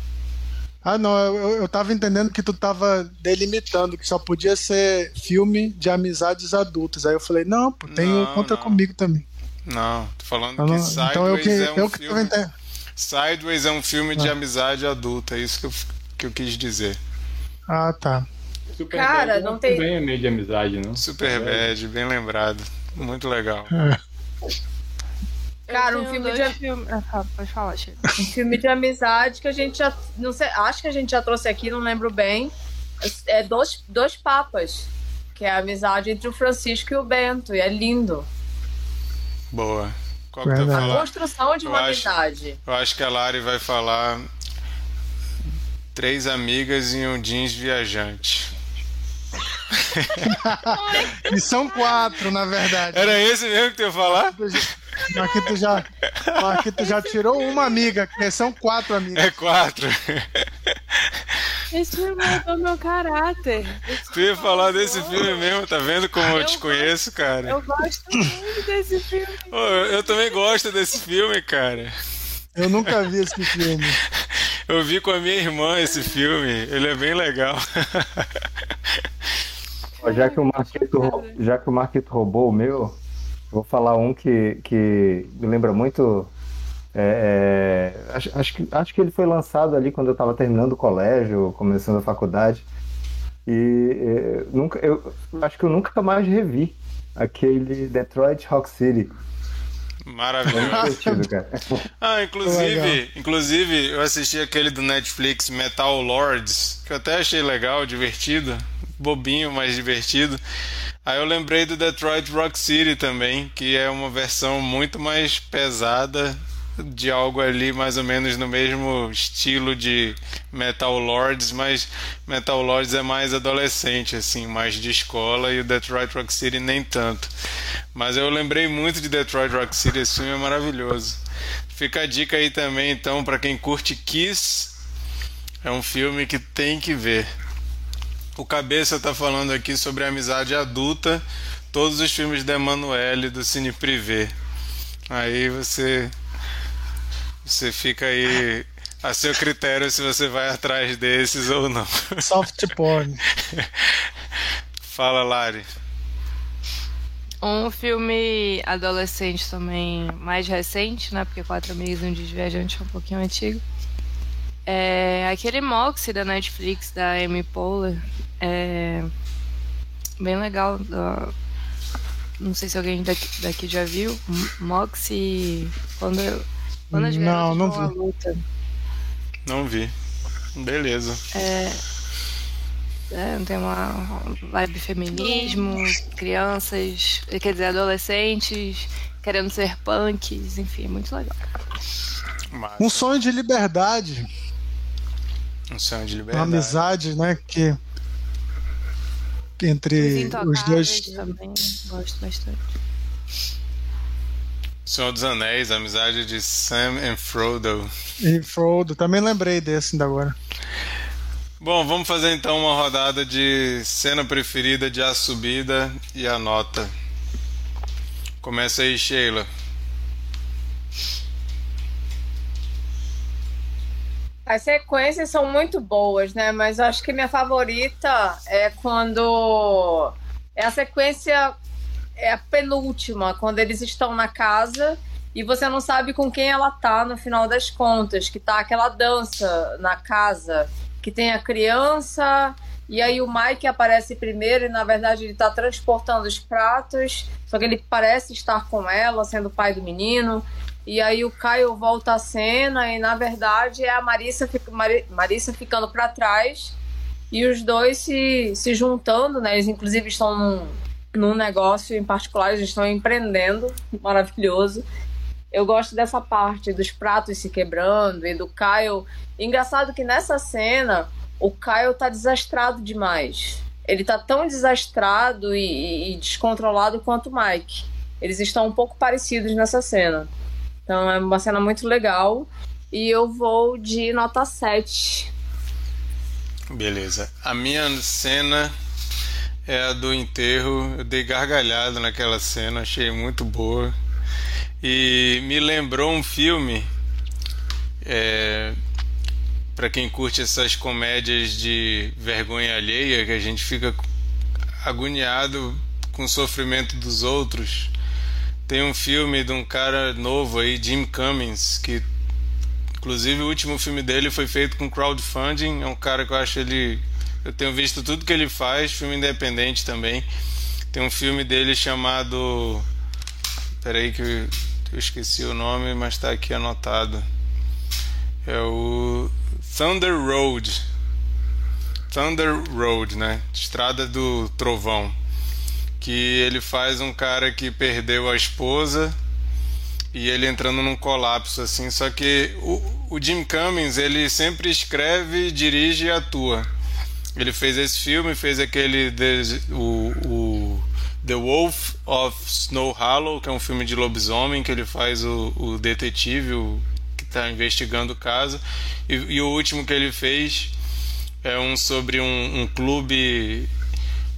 Ah, não, eu, eu tava entendendo que tu tava delimitando, que só podia ser filme de amizades adultas. Aí eu falei, não, pô, tem Não, Conta não. Comigo também. Não, tô falando que não- Sideways então eu que, é um eu que filme. tava entendendo. Sideways é um filme de Ah. amizade adulta, é isso que eu, que eu quis dizer. Ah, tá. Super Cara, Bad não tem- Também é meio de amizade, não? Super bad, bem lembrado. Muito legal. Cara, um filme de- filmes- Ah, fala, pode falar. Um filme de amizade que a gente já. Não sei, acho que a gente já trouxe aqui, não lembro bem. É dois, dois papas. Que é a amizade entre o Francisco e o Bento. E é lindo. Boa. Qual que Verdade. falar? Construção de uma Eu acho- amizade. Eu acho que a Lari vai falar Três amigas e um jeans viajante. E são quatro, na verdade. Era esse mesmo que tu ia falar? Tu já, tu já tirou uma amiga, que são quatro amigas. É quatro. Esse filme mudou meu caráter. Esse Tu ia filme falar mudou. desse filme mesmo, tá vendo como eu Eu te conheço, cara? Eu gosto muito desse filme. Pô, eu eu também gosto desse filme, cara. Eu nunca vi esse filme. Eu vi com a minha irmã esse filme. Ele é bem legal. Já que o Marquito, já que o Marquito roubou o meu, vou falar um que, que me lembra muito. é, é, acho, acho, que, acho que ele foi lançado ali quando eu estava terminando o colégio, começando a faculdade. E é, nunca, eu acho que eu nunca mais revi aquele Detroit Rock City. Maravilhoso. Cara. Ah, inclusive, inclusive, eu assisti aquele do Netflix Metal Lords, que eu até achei legal, divertido, bobinho, mas divertido. Aí eu lembrei do Detroit Rock City também, que é uma versão muito mais pesada de algo ali mais ou menos no mesmo estilo de Metal Lords, mas Metal Lords é mais adolescente assim, mais de escola e o Detroit Rock City nem tanto. Mas eu lembrei muito de Detroit Rock City, esse filme é maravilhoso. Fica a dica aí também, então, para quem curte Kiss, é um filme que tem que ver. O Cabeça tá falando aqui sobre a amizade adulta, todos os filmes da Emanuele do Cine Privé. Aí você você fica aí a seu critério se você vai atrás desses ou não. Soft porn. Fala, Lari. Um filme adolescente também mais recente, né? Porque Quatro Amigos e um Desviajante é um pouquinho antigo. É aquele Moxie da Netflix, da Amy Poehler. É bem legal. da- Não sei se alguém daqui, daqui já viu. Moxie. Quando, eu- quando as Não, não vi. luta. Não vi. Beleza. É, tem uma vibe feminismo, crianças, quer dizer, adolescentes querendo ser punks, enfim, muito legal. Um sonho de liberdade, Um sonho de uma liberdade. amizade, né? Que, que entre os dois. também, gosto bastante. Senhor dos Anéis, a amizade de Sam e Frodo. E Frodo, também lembrei desse ainda agora. Bom, vamos fazer então uma rodada de cena preferida de A Subida e a Nota. Começa aí, Sheila. As sequências são muito boas, né? Mas eu acho que minha favorita é quando. É a sequência. É a penúltima, quando eles estão na casa e você não sabe com quem ela tá no final das contas. Que tá aquela dança na casa, que tem a criança. E aí o Mike aparece primeiro e na verdade ele tá transportando os pratos. Só que ele parece estar com ela, sendo pai do menino. E aí o Caio volta à cena e na verdade é a Marissa, Marissa ficando para trás e os dois se, se juntando, né? Eles inclusive estão num, num negócio em particular, eles estão empreendendo, maravilhoso. Eu gosto dessa parte dos pratos se quebrando e do Caio. Engraçado que nessa cena o Caio tá desastrado demais. Ele tá tão desastrado e, e- descontrolado quanto o Mike. Eles estão um pouco parecidos nessa cena. Então é uma cena muito legal. E eu vou de nota 7. Beleza. A minha cena é a do enterro. Eu dei gargalhada naquela cena, achei muito boa. E me lembrou um filme é, para quem curte essas comédias de vergonha alheia, que a gente fica agoniado com o sofrimento dos outros. Tem um filme de um cara novo aí, Jim Cummings, que inclusive o último filme dele foi feito com crowdfunding. É um cara que eu acho ele. Eu tenho visto tudo que ele faz, filme independente também. Tem um filme dele chamado. Peraí que eu esqueci o nome, mas está aqui anotado. É o Thunder Road. Thunder Road, né? Estrada do Trovão. Que ele faz um cara que perdeu a esposa e ele entrando num colapso assim. Só que o, o Jim Cummings ele sempre escreve, dirige e atua. Ele fez esse filme, fez aquele o, o The Wolf of Snow Hollow, que é um filme de lobisomem que ele faz o, o detetive, o está investigando o caso. E, e, o último que ele fez é um sobre um, um clube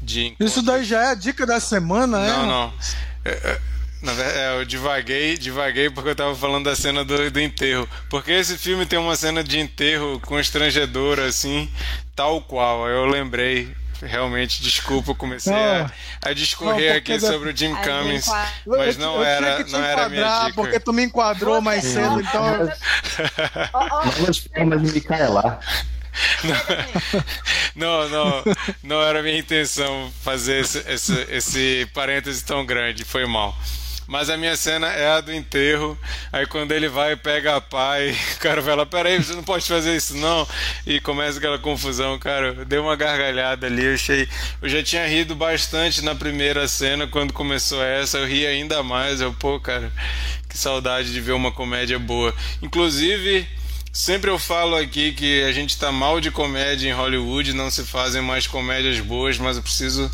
de. Isso daí já é a dica da semana, não, é? Não, não. É, é, é, eu divaguei, divaguei porque eu estava falando da cena do, do enterro. Porque esse filme tem uma cena de enterro constrangedora, assim, tal qual. Eu lembrei realmente, desculpa, comecei a, a, discorrer não, aqui sobre o Jim Cummings, mas não eu, eu era, não era minha dica. Porque tu me enquadrou mais cedo, então. Novas formas de Micaela. Não, não, não era minha intenção fazer esse, esse, esse parêntese tão grande, foi mal. Mas a minha cena é a do enterro. Aí quando ele vai pega a e o cara lá, peraí, você não pode fazer isso não. E começa aquela confusão, cara. Deu uma gargalhada ali, eu achei. Eu já tinha rido bastante na primeira cena, quando começou essa, eu ri ainda mais. Eu, pô, cara, que saudade de ver uma comédia boa. Inclusive. Sempre eu falo aqui que a gente está mal de comédia em Hollywood, não se fazem mais comédias boas, mas eu preciso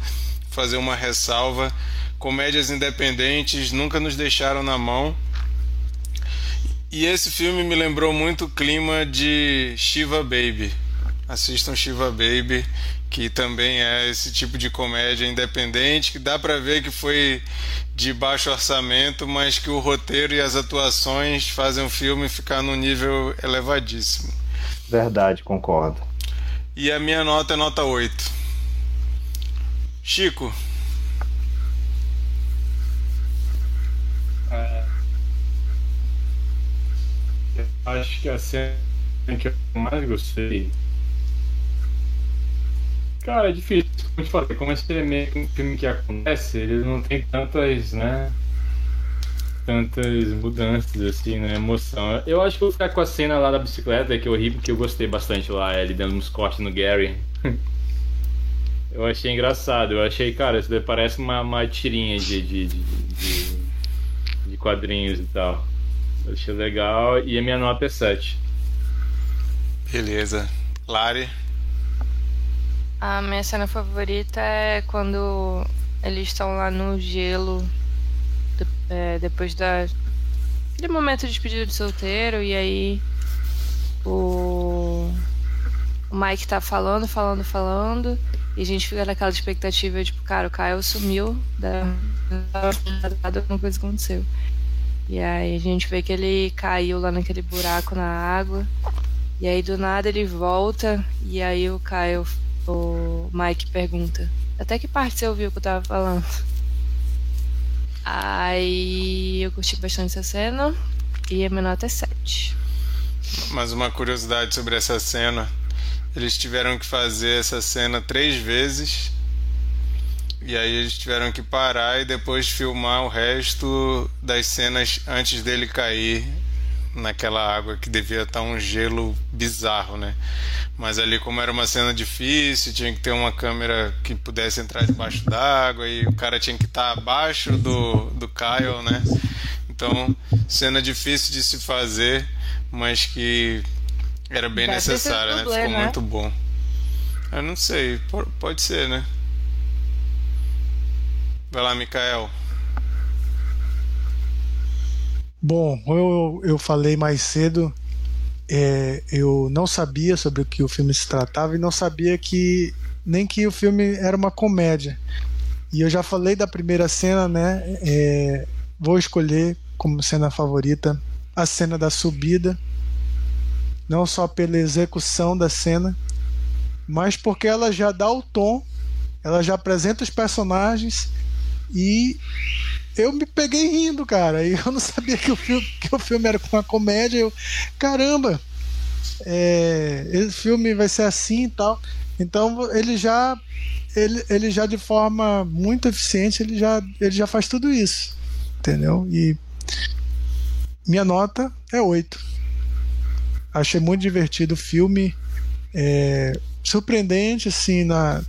fazer uma ressalva comédias independentes nunca nos deixaram na mão. E esse filme me lembrou muito o clima de Shiva Baby. Assistam Shiva Baby, que também é esse tipo de comédia independente, que dá para ver que foi de baixo orçamento, mas que o roteiro e as atuações fazem o filme ficar num nível elevadíssimo. Verdade, concordo. E a minha nota é nota 8. Chico, Eu acho que a cena que eu mais gostei. Cara, é difícil, como eu te falei, como esse é meio um filme que acontece, ele não tem tantas, né? Tantas mudanças, assim, né? Emoção. Eu acho que vou ficar com a cena lá da bicicleta, que é horrível, que eu gostei bastante lá, ele dando uns cortes no Gary. eu achei engraçado, eu achei, cara, isso daí parece uma, uma tirinha de, de, de, de de quadrinhos e tal. Eu achei legal e a minha nota é 7. Beleza. Lari? A minha cena favorita é quando eles estão lá no gelo é, depois da aquele momento de despedida de solteiro e aí o o Mike tá falando, falando, falando e a gente fica naquela expectativa tipo, cara, o Kyle sumiu da alguma coisa aconteceu. E aí a gente vê que ele caiu lá naquele buraco na água. E aí do nada ele volta e aí o Kyle, o Mike pergunta: "Até que parte você ouviu que eu tava falando?" Aí eu curti bastante essa cena e a minha nota é 7. Mas uma curiosidade sobre essa cena, eles tiveram que fazer essa cena três vezes e aí eles tiveram que parar e depois filmar o resto das cenas antes dele cair naquela água que devia estar um gelo bizarro, né? Mas ali como era uma cena difícil, tinha que ter uma câmera que pudesse entrar debaixo d'água e o cara tinha que estar abaixo do, do Kyle, né? Então, cena difícil de se fazer, mas que era bem Deve necessária, né? Ficou né? muito bom. Eu não sei, pode ser, né? Vai lá, Mikael. Bom, eu, eu falei mais cedo, é, eu não sabia sobre o que o filme se tratava e não sabia que nem que o filme era uma comédia. E eu já falei da primeira cena, né? É, vou escolher como cena favorita a cena da subida não só pela execução da cena, mas porque ela já dá o tom, ela já apresenta os personagens e eu me peguei rindo, cara. E eu não sabia que o filme, que o filme era uma comédia. Eu, caramba, é, esse filme vai ser assim e tal. Então ele já ele, ele já de forma muito eficiente ele já ele já faz tudo isso, entendeu? E minha nota é 8. Achei muito divertido o filme, é, surpreendente assim na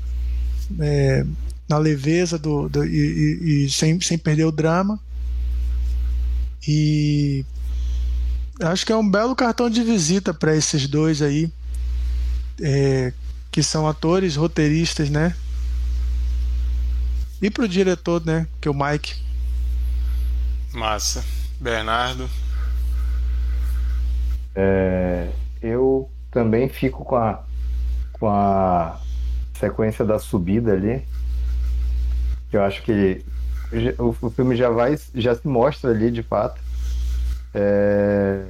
é, na leveza do, do e, e, e, sem, sem perder o drama. E acho que é um belo cartão de visita para esses dois aí, é, que são atores, roteiristas, né? E pro diretor, né? Que é o Mike. Massa. Bernardo. É, eu também fico com a, com a sequência da subida ali eu acho que o, o filme já vai, já se mostra ali de fato. É...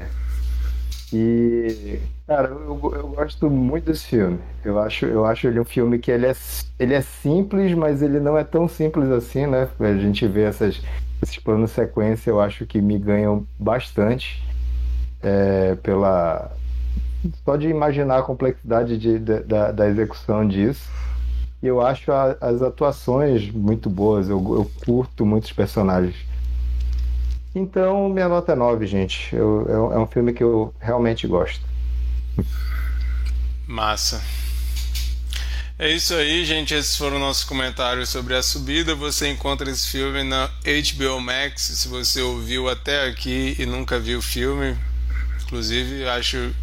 E, cara, eu, eu gosto muito desse filme. Eu acho, eu acho ele um filme que ele é, ele é simples, mas ele não é tão simples assim, né? A gente vê essas, esses planos sequência, eu acho que me ganham bastante é, pela só de imaginar a complexidade de, de, da, da execução disso. E eu acho a, as atuações muito boas, eu, eu, curto muitos personagens. Então, minha nota é 9, gente. Eu, eu, é um filme que eu realmente gosto. Massa. É isso aí, gente. Esses foram nossos comentários sobre a subida. Você encontra esse filme na HBO Max. Se você ouviu até aqui e nunca viu o filme, inclusive acho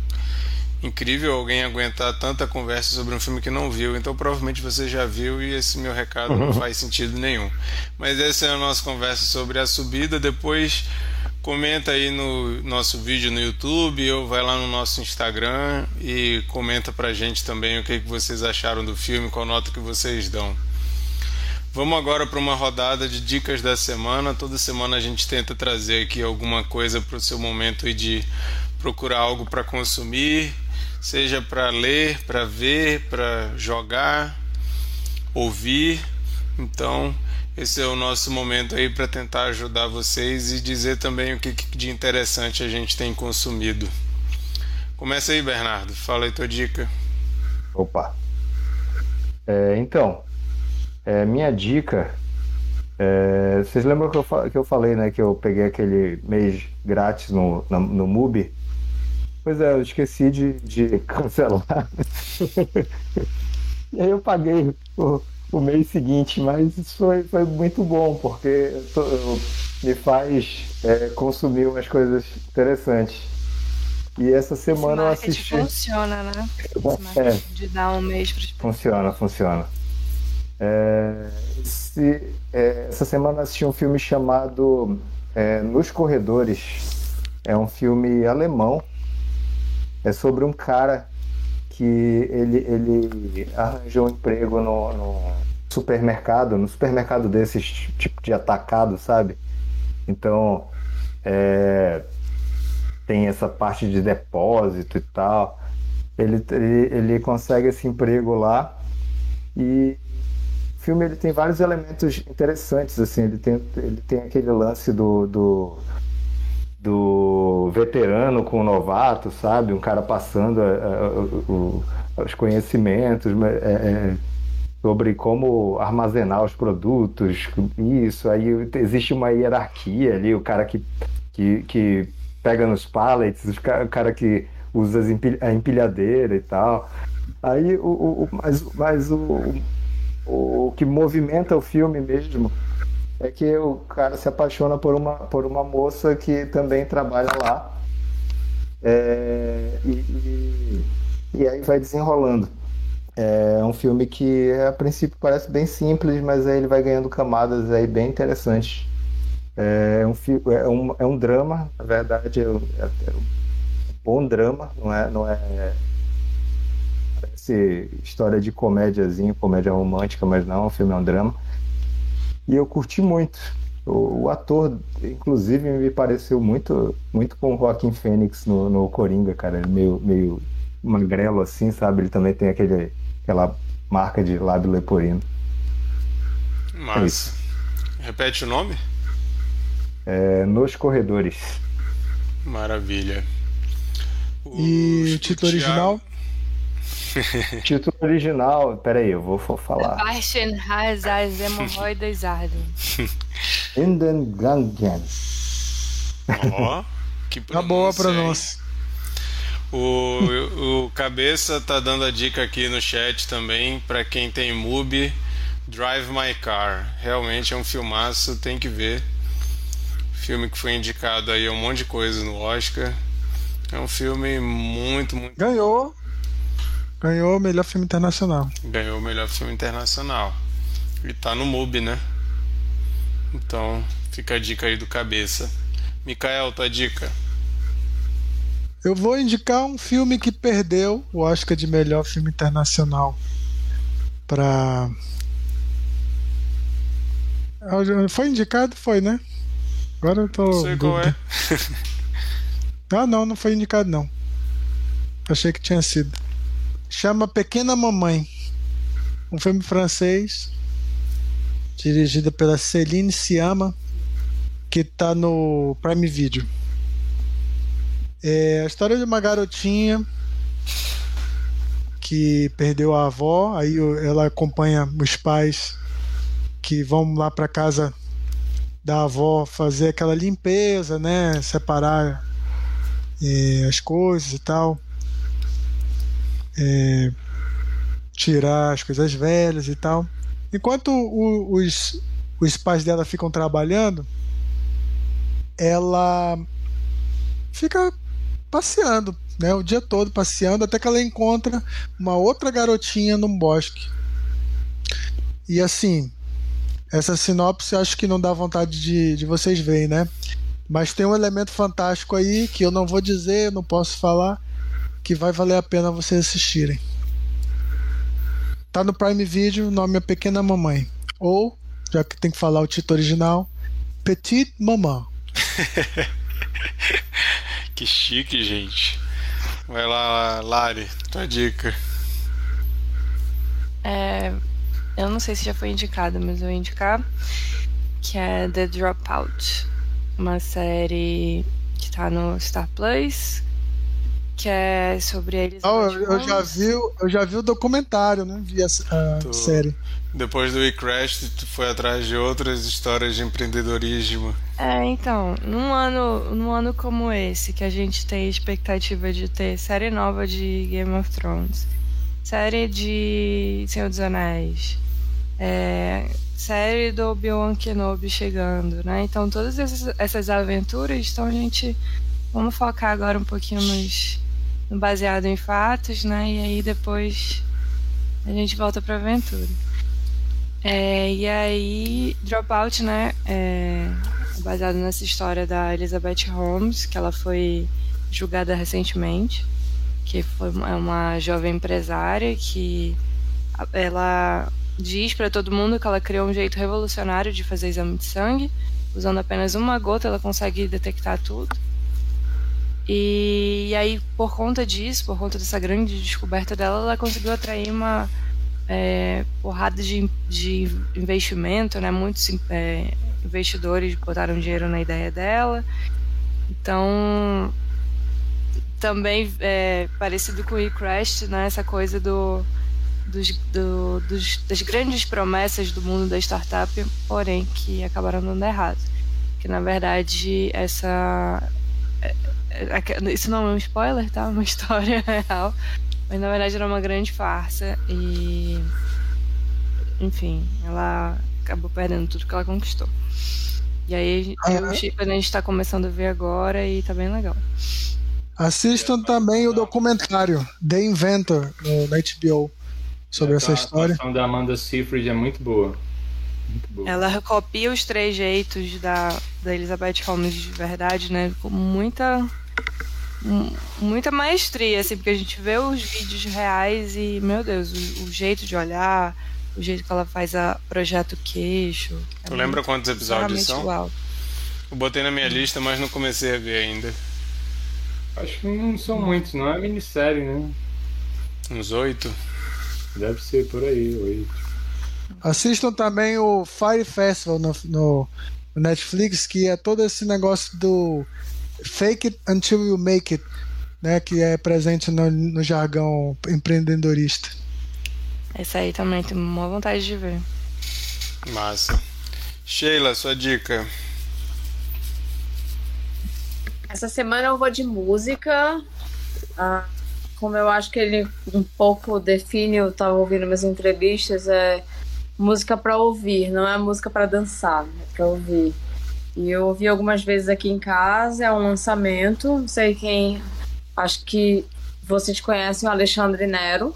incrível alguém aguentar tanta conversa sobre um filme que não viu. Então provavelmente você já viu e esse meu recado não faz sentido nenhum. Mas essa é a nossa conversa sobre a subida. Depois comenta aí no nosso vídeo no YouTube ou vai lá no nosso Instagram e comenta pra gente também o que, que vocês acharam do filme, qual nota que vocês dão. Vamos agora para uma rodada de dicas da semana. Toda semana a gente tenta trazer aqui alguma coisa para o seu momento de procurar algo para consumir, seja para ler, para ver, para jogar, ouvir. Então, esse é o nosso momento aí para tentar ajudar vocês e dizer também o que de interessante a gente tem consumido. Começa aí, Bernardo. Fala aí tua dica. Opa. É, então, é, minha dica. É, vocês lembram que eu, que eu falei, né? Que eu peguei aquele mês grátis no, no, no MUBI Pois é, eu esqueci de, de cancelar. e aí eu paguei o, o mês seguinte, mas isso foi, foi muito bom, porque eu tô, eu, me faz é, consumir umas coisas interessantes. E essa semana eu assisti. Funciona, né? É. De dar um mês para Funciona, funciona. É, esse, é, essa semana eu assisti um filme chamado é, Nos Corredores. É um filme alemão é sobre um cara que ele, ele arranjou um emprego no, no supermercado, no supermercado desses tipo de atacado, sabe? Então é, tem essa parte de depósito e tal. Ele, ele, ele consegue esse emprego lá e o filme ele tem vários elementos interessantes assim ele tem, ele tem aquele lance do, do do veterano com o novato, sabe? Um cara passando a, a, a, os conhecimentos é, é, sobre como armazenar os produtos, isso. Aí existe uma hierarquia ali, o cara que, que, que pega nos pallets, o cara que usa a empilhadeira e tal. Aí, o, o, mas, mas o, o que movimenta o filme mesmo é que o cara se apaixona por uma, por uma moça que também trabalha lá. É, e, e, e, aí vai desenrolando. É um filme que a princípio parece bem simples, mas aí ele vai ganhando camadas aí bem interessantes. É um, é um, é um drama, na verdade, é, um, é um bom drama, não é, não é parece história de comédiazinho, comédia romântica, mas não, o filme é um drama. E eu curti muito. O, o, ator, inclusive, me pareceu muito, muito com o Joaquim Fênix no, no Coringa, cara. Meio, meio magrelo assim, sabe? Ele também tem aquele, aquela marca de lábio leporino. Mas. É Repete o nome? É, Nos Corredores. Maravilha. O, e o título original? título original, peraí, eu vou falar. Baixen has as hemorroidas ardem. Indengangen. Ó, que Tá boa a pronúncia. O, o Cabeça tá dando a dica aqui no chat também para quem tem MUBI, Drive My Car. Realmente é um filmaço, tem que ver. Filme que foi indicado aí a um monte de coisa no Oscar. É um filme muito, muito. Ganhou. Ganhou o melhor filme internacional. Ganhou o melhor filme internacional. E tá no MUBI, né? Então, fica a dica aí do cabeça. Mikael, tua dica. Eu vou indicar um filme que perdeu o Oscar de melhor filme internacional para foi indicado, foi, né? Agora eu tô. Não sei qual é. ah, não, não foi indicado não. Achei que tinha sido. Chama Pequena Mamãe. Um filme francês dirigido pela Céline Sciamma que tá no Prime Video. É a história de uma garotinha que perdeu a avó, aí ela acompanha os pais que vão lá para casa da avó fazer aquela limpeza, né, separar é, as coisas e tal, é, tirar as coisas velhas e tal. Enquanto o, os, os pais dela ficam trabalhando, ela fica passeando, né, o dia todo passeando, até que ela encontra uma outra garotinha num bosque. E assim, essa sinopse acho que não dá vontade de, de vocês verem, né? Mas tem um elemento fantástico aí que eu não vou dizer, não posso falar, que vai valer a pena vocês assistirem. Tá no Prime Video, o nome é Pequena Mamãe. Ou, já que tem que falar o título original, Petite Maman. Que chique, gente. Vai lá, Lari, tua dica. É, eu não sei se já foi indicado, mas eu vou indicar que é The Dropout, uma série que tá no Star Plus, que é sobre eles. Oh, eu, eu, já vi, eu já vi o documentário, né? Vi a, a tu, série. Depois do WeCrash, tu foi atrás de outras histórias de empreendedorismo. É, então, num ano, num ano como esse, que a gente tem expectativa de ter série nova de Game of Thrones, série de Senhor dos Anéis, é, série do Obi-Wan Kenobi chegando, né? Então, todas essas, essas aventuras, então a gente. Vamos focar agora um pouquinho nos, no baseado em fatos, né? E aí depois a gente volta pra aventura. É, e aí, Dropout, né? É, baseado nessa história da Elizabeth Holmes, que ela foi julgada recentemente, que foi é uma jovem empresária que ela diz para todo mundo que ela criou um jeito revolucionário de fazer exame de sangue, usando apenas uma gota ela consegue detectar tudo. E, e aí, por conta disso, por conta dessa grande descoberta dela, ela conseguiu atrair uma é, porrada de, de investimento, né? Muitos é, investidores botaram dinheiro na ideia dela. Então, também é, parecido com o eCrash, né? Essa coisa do, dos, do, dos, das grandes promessas do mundo da startup, porém que acabaram dando errado. Que na verdade essa isso não é um spoiler, tá? Uma história real. Mas na verdade era uma grande farsa e. Enfim, ela acabou perdendo tudo que ela conquistou. E aí eu e o Chip a gente tá começando a ver agora e tá bem legal. Assistam também o documentário The Inventor no, HBO sobre essa história. A da Amanda Seyfried é muito boa. muito boa. Ela recopia os três jeitos da, da Elizabeth Holmes de verdade, né? Com muita muita maestria, assim, porque a gente vê os vídeos reais e, meu Deus, o, o jeito de olhar, o jeito que ela faz a projeta o queixo. É tu lembra quantos episódios são? Igual. Eu botei na minha lista, mas não comecei a ver ainda. Acho que não são muitos, não é minissérie, né? Uns oito? Deve ser por aí, oito. Assistam também o Fire Festival no, no Netflix, que é todo esse negócio do fake it until you make it, né? Que é presente no, no jargão empreendedorista. Esse aí também tenho uma vontade de ver. Massa. Sheila, sua dica. Essa semana eu vou de música. Ah, como eu acho que ele um pouco define, eu estava ouvindo minhas entrevistas, é música para ouvir, não é música para dançar, é para ouvir. E eu ouvi algumas vezes aqui em casa, é um lançamento, não sei quem, acho que vocês conhecem o Alexandre Nero,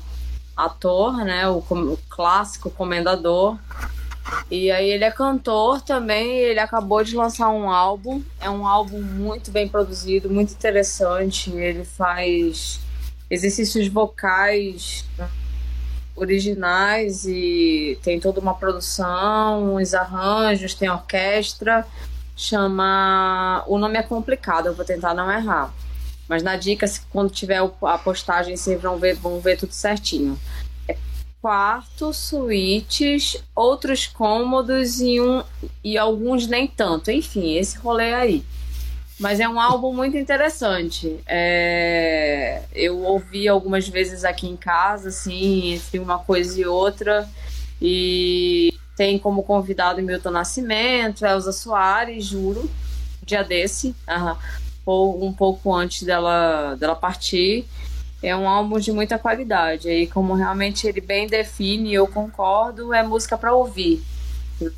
ator, né, o, o clássico comendador. E aí ele é cantor também, ele acabou de lançar um álbum. É um álbum muito bem produzido, muito interessante. Ele faz exercícios vocais originais e tem toda uma produção, uns arranjos, tem orquestra. Chama. O nome é complicado, eu vou tentar não errar. Mas na dica, quando tiver a postagem, vocês vão ver, vão ver tudo certinho quarto, suítes, outros cômodos e, um, e alguns nem tanto. Enfim, esse rolê aí. Mas é um álbum muito interessante. É... Eu ouvi algumas vezes aqui em casa, assim, entre uma coisa e outra. E tem como convidado Milton Nascimento, Elza Soares, juro, dia desse, ou um pouco antes dela, dela partir é um álbum de muita qualidade. E como realmente ele bem define, eu concordo, é música para ouvir.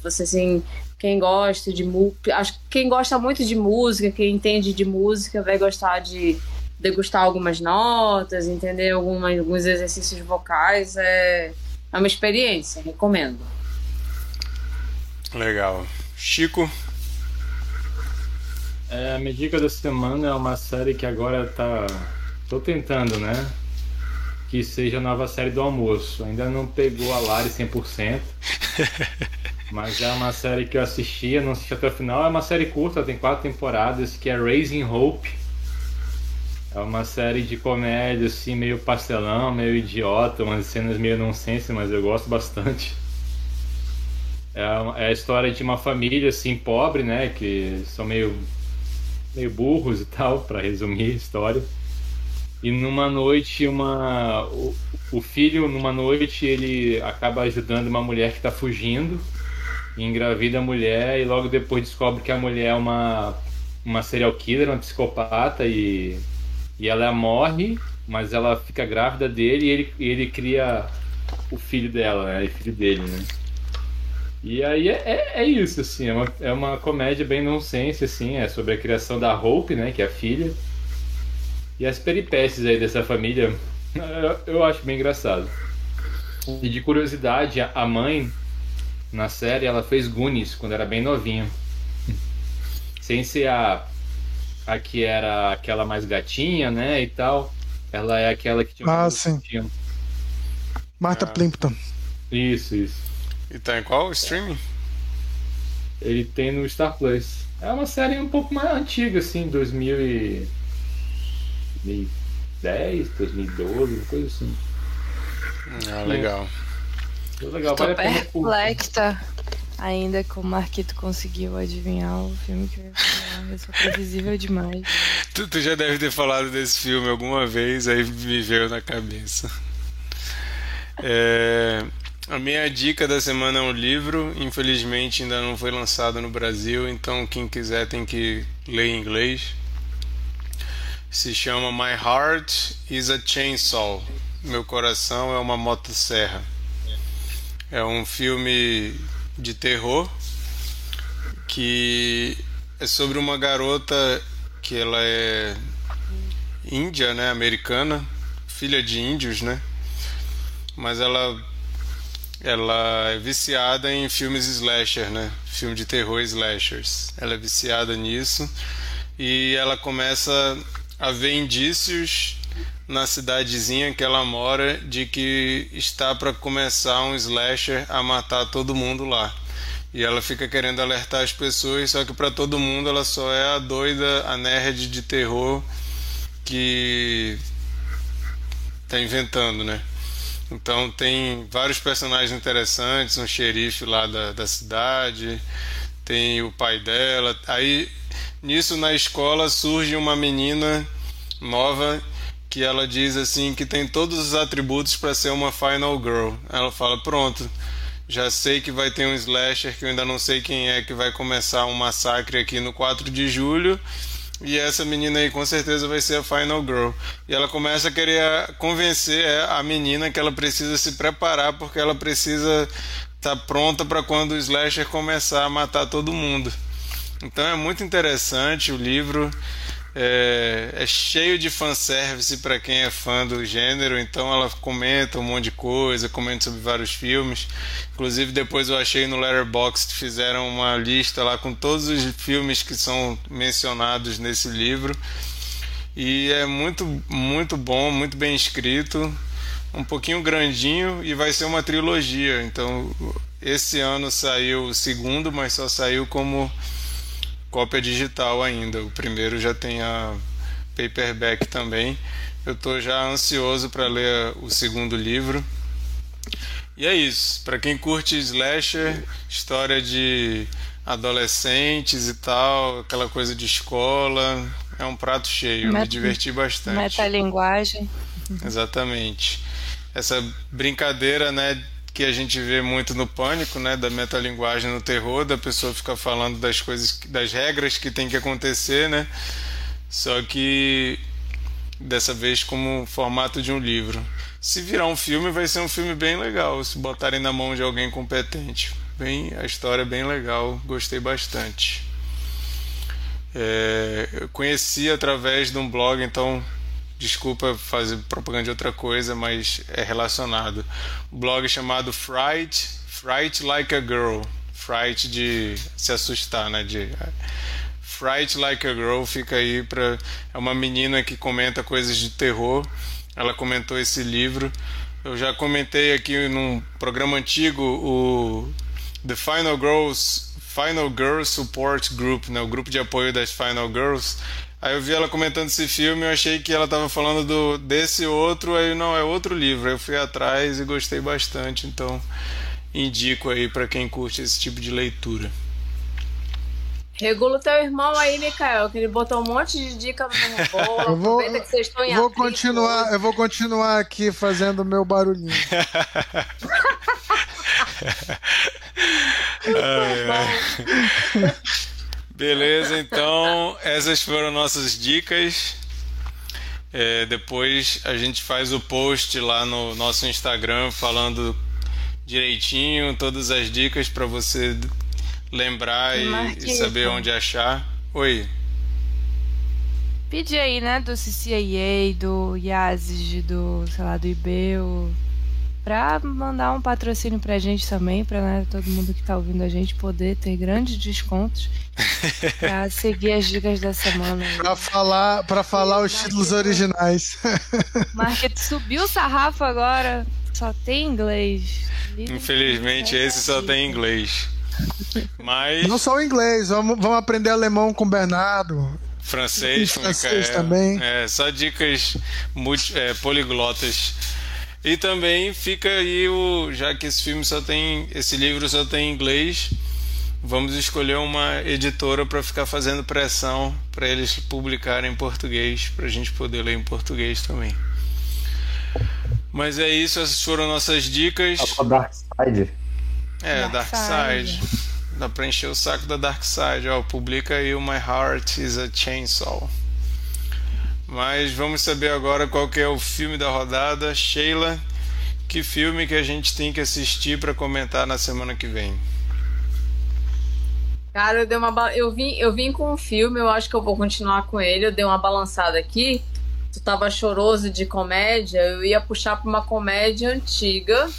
Você assim, quem gosta de acho que quem gosta muito de música, quem entende de música, vai gostar de degustar algumas notas, entender algumas, alguns exercícios vocais. É, é uma experiência, recomendo. Legal. Chico? É, a minha dica da semana é uma série que agora tá Tô tentando, né? Que seja a nova série do almoço. Ainda não pegou a Lari 100%. mas é uma série que eu assistia, não assisti até o final. É uma série curta, tem quatro temporadas, que é Raising Hope. É uma série de comédia, assim, meio pastelão, meio idiota, umas cenas meio nonsense, mas eu gosto bastante. É, é a história de uma família, assim, pobre, né? Que são meio, meio burros e tal, para resumir a história e numa noite, uma o, o filho, numa noite, ele acaba ajudando uma mulher que está fugindo, engravida a mulher e logo depois descobre que a mulher é uma, uma serial killer, uma psicopata e, e ela morre, mas ela fica grávida dele e ele, e ele cria o filho dela, né? Filho dele, né? E aí é, é, é, isso, assim, é uma, é uma comédia bem nonsense, assim, é sobre a criação da Hope, né, que é a filha, e as peripécias aí dessa família, eu acho bem engraçado. E de curiosidade, a mãe na série ela fez Goonies quando era bem novinha. Sem ser a, a que era aquela mais gatinha, né? E tal. Ela é aquela que tinha. Ah, sim. Marta ah. Plimpton. Isso, isso. E tá em qual streaming? Ele tem no Star Plus. É uma série um pouco mais antiga, assim, 2000 e... 2010, 2012, uma coisa assim. Ah, legal. É. Legal, Estou vale perplexa ainda que o Marquito conseguiu adivinhar o filme que eu ia falar. Eu sou previsível demais. Tu, tu, já deve ter falado desse filme alguma vez, aí me veio na cabeça. É, a minha dica da semana é um livro. Infelizmente ainda não foi lançado no Brasil, então quem quiser tem que ler em inglês se chama My Heart is a Chainsaw. Meu coração é uma motosserra. É um filme de terror que é sobre uma garota que ela é índia, né, americana, filha de índios, né? Mas ela ela é viciada em filmes slasher, né? Filme de terror slashers. Ela é viciada nisso e ela começa haver indícios na cidadezinha que ela mora de que está para começar um slasher a matar todo mundo lá. E ela fica querendo alertar as pessoas, só que para todo mundo ela só é a doida, a nerd de terror que tá inventando, né? Então tem vários personagens interessantes, um xerife lá da, da cidade, tem o pai dela. Aí nisso na escola surge uma menina nova que ela diz assim que tem todos os atributos para ser uma final girl. Ela fala: "Pronto, já sei que vai ter um slasher que eu ainda não sei quem é que vai começar um massacre aqui no 4 de julho". E essa menina aí com certeza vai ser a Final Girl. E ela começa a querer convencer é, a menina que ela precisa se preparar porque ela precisa estar tá pronta para quando o slasher começar a matar todo mundo. Então é muito interessante o livro. É, é cheio de fanservice para quem é fã do gênero, então ela comenta um monte de coisa, comenta sobre vários filmes. Inclusive, depois eu achei no Letterboxd fizeram uma lista lá com todos os filmes que são mencionados nesse livro. E é muito, muito bom, muito bem escrito, um pouquinho grandinho e vai ser uma trilogia. Então, esse ano saiu o segundo, mas só saiu como cópia digital ainda. O primeiro já tem a paperback também. Eu estou já ansioso para ler o segundo livro. E é isso. Para quem curte slasher, história de adolescentes e tal, aquela coisa de escola, é um prato cheio. Meta, Me diverti bastante. Metalinguagem. Exatamente. Essa brincadeira, né, que a gente vê muito no pânico, né, da metalinguagem no terror, da pessoa ficar falando das coisas, das regras que tem que acontecer, né? Só que dessa vez como formato de um livro. Se virar um filme, vai ser um filme bem legal, se botarem na mão de alguém competente. Bem, a história é bem legal, gostei bastante. É, eu conheci através de um blog, então Desculpa fazer propaganda de outra coisa, mas é relacionado. Um blog chamado Fright, Fright Like a Girl. Fright de se assustar, né? De, Fright Like a Girl fica aí para é uma menina que comenta coisas de terror. Ela comentou esse livro. Eu já comentei aqui num programa antigo o The Final Girls Final Girls Support Group, né? O grupo de apoio das Final Girls Aí eu vi ela comentando esse filme, eu achei que ela estava falando do desse outro, aí não, é outro livro. Aí eu fui atrás e gostei bastante, então indico aí para quem curte esse tipo de leitura. Regula o teu irmão aí, Mikael, que ele botou um monte de dica no bolo. Eu vou, que vocês estão em vou continuar, Eu vou continuar aqui fazendo meu barulhinho. ai, ai. Beleza, então essas foram nossas dicas. É, depois a gente faz o post lá no nosso Instagram falando direitinho todas as dicas para você lembrar e, e, saber onde achar. Oi. Pedi aí, né, do CCAA, do Yazid, do, sei lá, do IBEU, para mandar um patrocínio pra gente também, para né, todo mundo que tá ouvindo a gente poder ter grandes descontos pra seguir as dicas da semana. Para falar, para falar os títulos originais. Market subiu o sarrafo agora, só tem inglês. Infelizmente esse só tem inglês. Mas não só o inglês, vamos, vamos aprender alemão com o Bernardo. Francês, francês também. É, só dicas multi, é, poliglotas. E também fica aí o. Já que esse filme só tem. Esse livro só tem inglês, vamos escolher uma editora para ficar fazendo pressão para eles publicarem em português, para a gente poder ler em português também. Mas é isso, essas foram nossas dicas. A Dark Side. É, Dark, Dark Side. Side. Dá pra encher o saco da Dark Side. Ó, publica aí o My Heart is a Chainsaw. Mas vamos saber agora qual que é o filme da rodada. Sheila, que filme que a gente tem que assistir para comentar na semana que vem? Cara, eu dei uma eu vim, eu vim com um filme, eu acho que eu vou continuar com ele. Eu dei uma balançada aqui. Tu tava choroso de comédia, eu ia puxar para uma comédia antiga.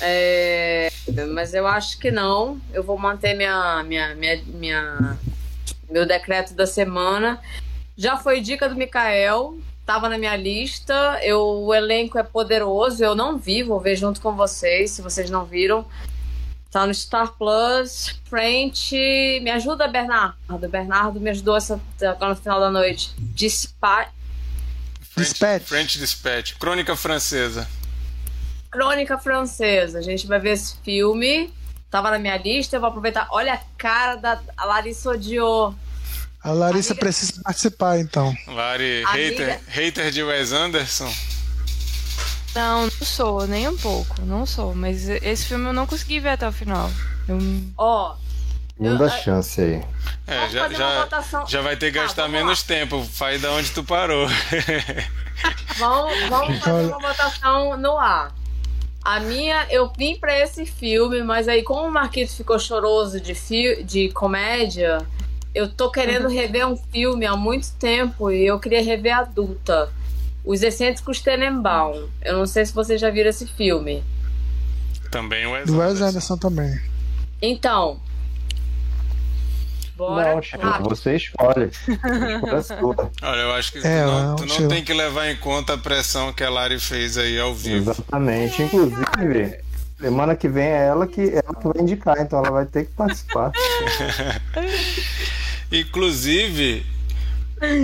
É, mas eu acho que não. Eu vou manter minha, minha, minha, minha meu decreto da semana. Já foi dica do Mikael, tava na minha lista. Eu, o elenco é poderoso. Eu não vi, vou ver junto com vocês, se vocês não viram. Tá no Star Plus. Frente. Me ajuda, Bernardo. Bernardo me ajudou essa, agora no final da noite. Dispatch. French, Dispatch. French Dispatch. Crônica francesa. Crônica Francesa. A gente vai ver esse filme. Tava na minha lista. Eu vou aproveitar. Olha a cara da a Larissa odiou. A Larissa Amiga- precisa participar, então. Lari, Amiga- hater, hater de Wes Anderson. Não, não sou, nem um pouco, não sou. Mas esse filme eu não consegui ver até o final. Eu, Ó, Segunda Eu- chance aí. É, já, já, já vai ter que Tá, gastar lá. menos tempo. Faz da onde tu parou. vamos, vamos fazer uma votação no ar. A minha, eu vim pra esse filme, mas aí, como o Marquito ficou choroso de, fi de comédia, eu tô querendo rever um filme há muito tempo e eu queria rever adulta. Os Excêntricos Tenenbaum. Eu não sei se vocês já viram esse filme. Também o Wes Anderson. Anderson também. Então. Bora. Não, Chico, rápido. você escolhe. Olha, eu acho que É, tu não, tu não tem que levar em conta a pressão que a Lari fez aí ao vivo. Exatamente. Inclusive, semana que vem é ela que, ela que vai indicar, então ela vai ter que participar. Inclusive,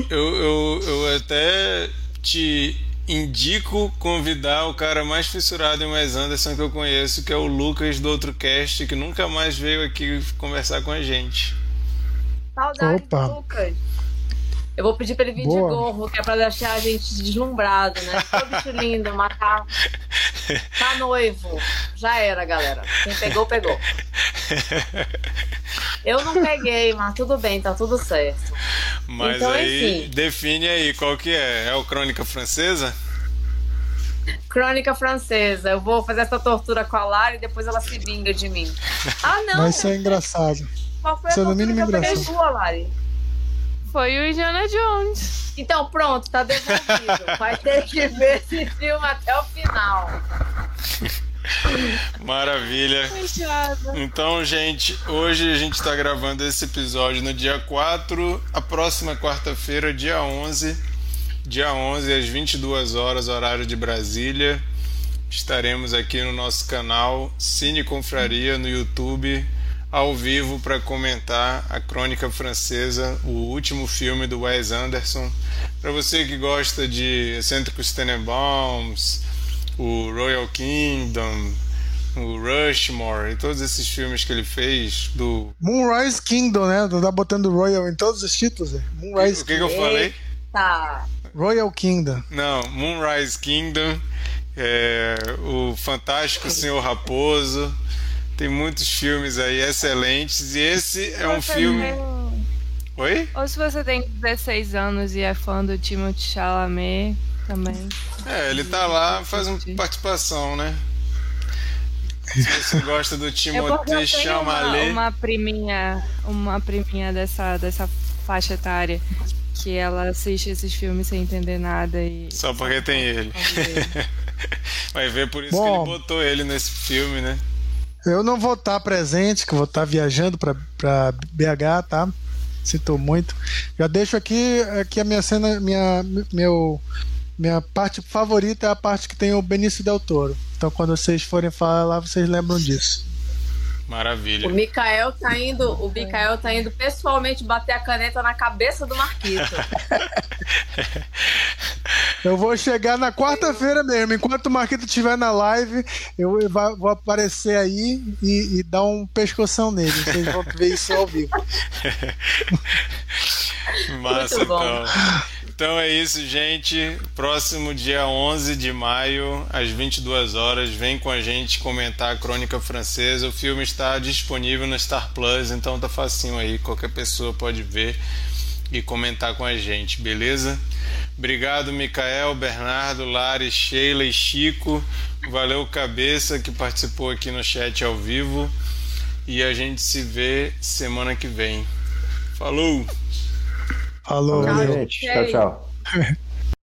eu, eu, eu até te indico convidar o cara mais fissurado em Wes Anderson que eu conheço, que é o Lucas do outro cast, que nunca mais veio aqui conversar com a gente. Saudade Opa. do Lucas. Eu vou pedir pra ele vir Boa. de gorro, que é pra deixar a gente deslumbrado, né? Todo bicho lindo, matar. Tá noivo. Já era, galera. Quem pegou, pegou. Eu não peguei, mas tudo bem, tá tudo certo. Mas Então, aí, enfim. define aí qual que é. É o Crônica Francesa? Crônica francesa. Eu vou fazer essa tortura com a Lara e depois ela se vinga de mim. Ah, não! Vai ser engraçado. Qual foi a isso é no tortura mínimo que eu peguei engraçado. sua, Lari? Foi o Indiana Jones. Então, pronto, tá devolvido. Vai ter que ver esse filme até o final. Maravilha. Fechado. Então, gente, hoje a gente está gravando esse episódio no dia 4. A próxima quarta-feira, dia 11. Dia 11, às 22 horas, horário de Brasília. Estaremos aqui no nosso canal Cine Confraria no YouTube, ao vivo, para comentar a Crônica Francesa, o último filme do Wes Anderson. Para você que gosta de Excêntricos Tenenbaums, o Royal Kingdom, o Rushmore e todos esses filmes que ele fez do. Moonrise Kingdom, né? Tá botando Royal em todos os títulos. né? Moonrise O que, que eu falei? Tá. Royal Kingdom. Não, Moonrise Kingdom, é, o Fantástico Senhor Raposo. Tem muitos filmes aí excelentes e esse é um filme. tem- Oi? Ou se você tem 16 anos e é fã do Timothée Chalamet, também. É, ele tá lá, faz uma participação, né? Se você gosta do É Timothée tenho uma, Chalamet. uma priminha, uma priminha dessa, dessa faixa etária que ela assiste esses filmes sem entender nada e. Só porque tem ele. Vai ver por isso Bom. que ele botou ele nesse filme, né? Eu não vou estar presente, que vou estar viajando para BH, tá? Sinto muito. Já deixo aqui, aqui a minha cena, minha, meu, minha parte favorita é a parte que tem o Benício Del Toro. Então quando vocês forem falar lá, vocês lembram disso. Maravilha. O Mikael tá indo, o Mikael tá indo pessoalmente bater a caneta na cabeça do Marquito. Eu vou chegar na quarta-feira mesmo. Enquanto o Marquito estiver na live, eu vou aparecer aí e, e dar um pescoção nele. Vocês vão ver isso ao vivo. Massa, Muito bom. então. Então é isso, gente. Próximo dia 11 de maio, às 22 horas, vem com a gente comentar a Crônica Francesa. O filme está disponível no Star Plus, então tá facinho aí, qualquer pessoa pode ver e comentar com a gente, beleza? Obrigado, Micael, Bernardo, Lari, Sheila e Chico. Valeu, Cabeça, que participou aqui no chat ao vivo. E a gente se vê semana que vem. Falou! Falou, valeu. gente. Tchau, tchau.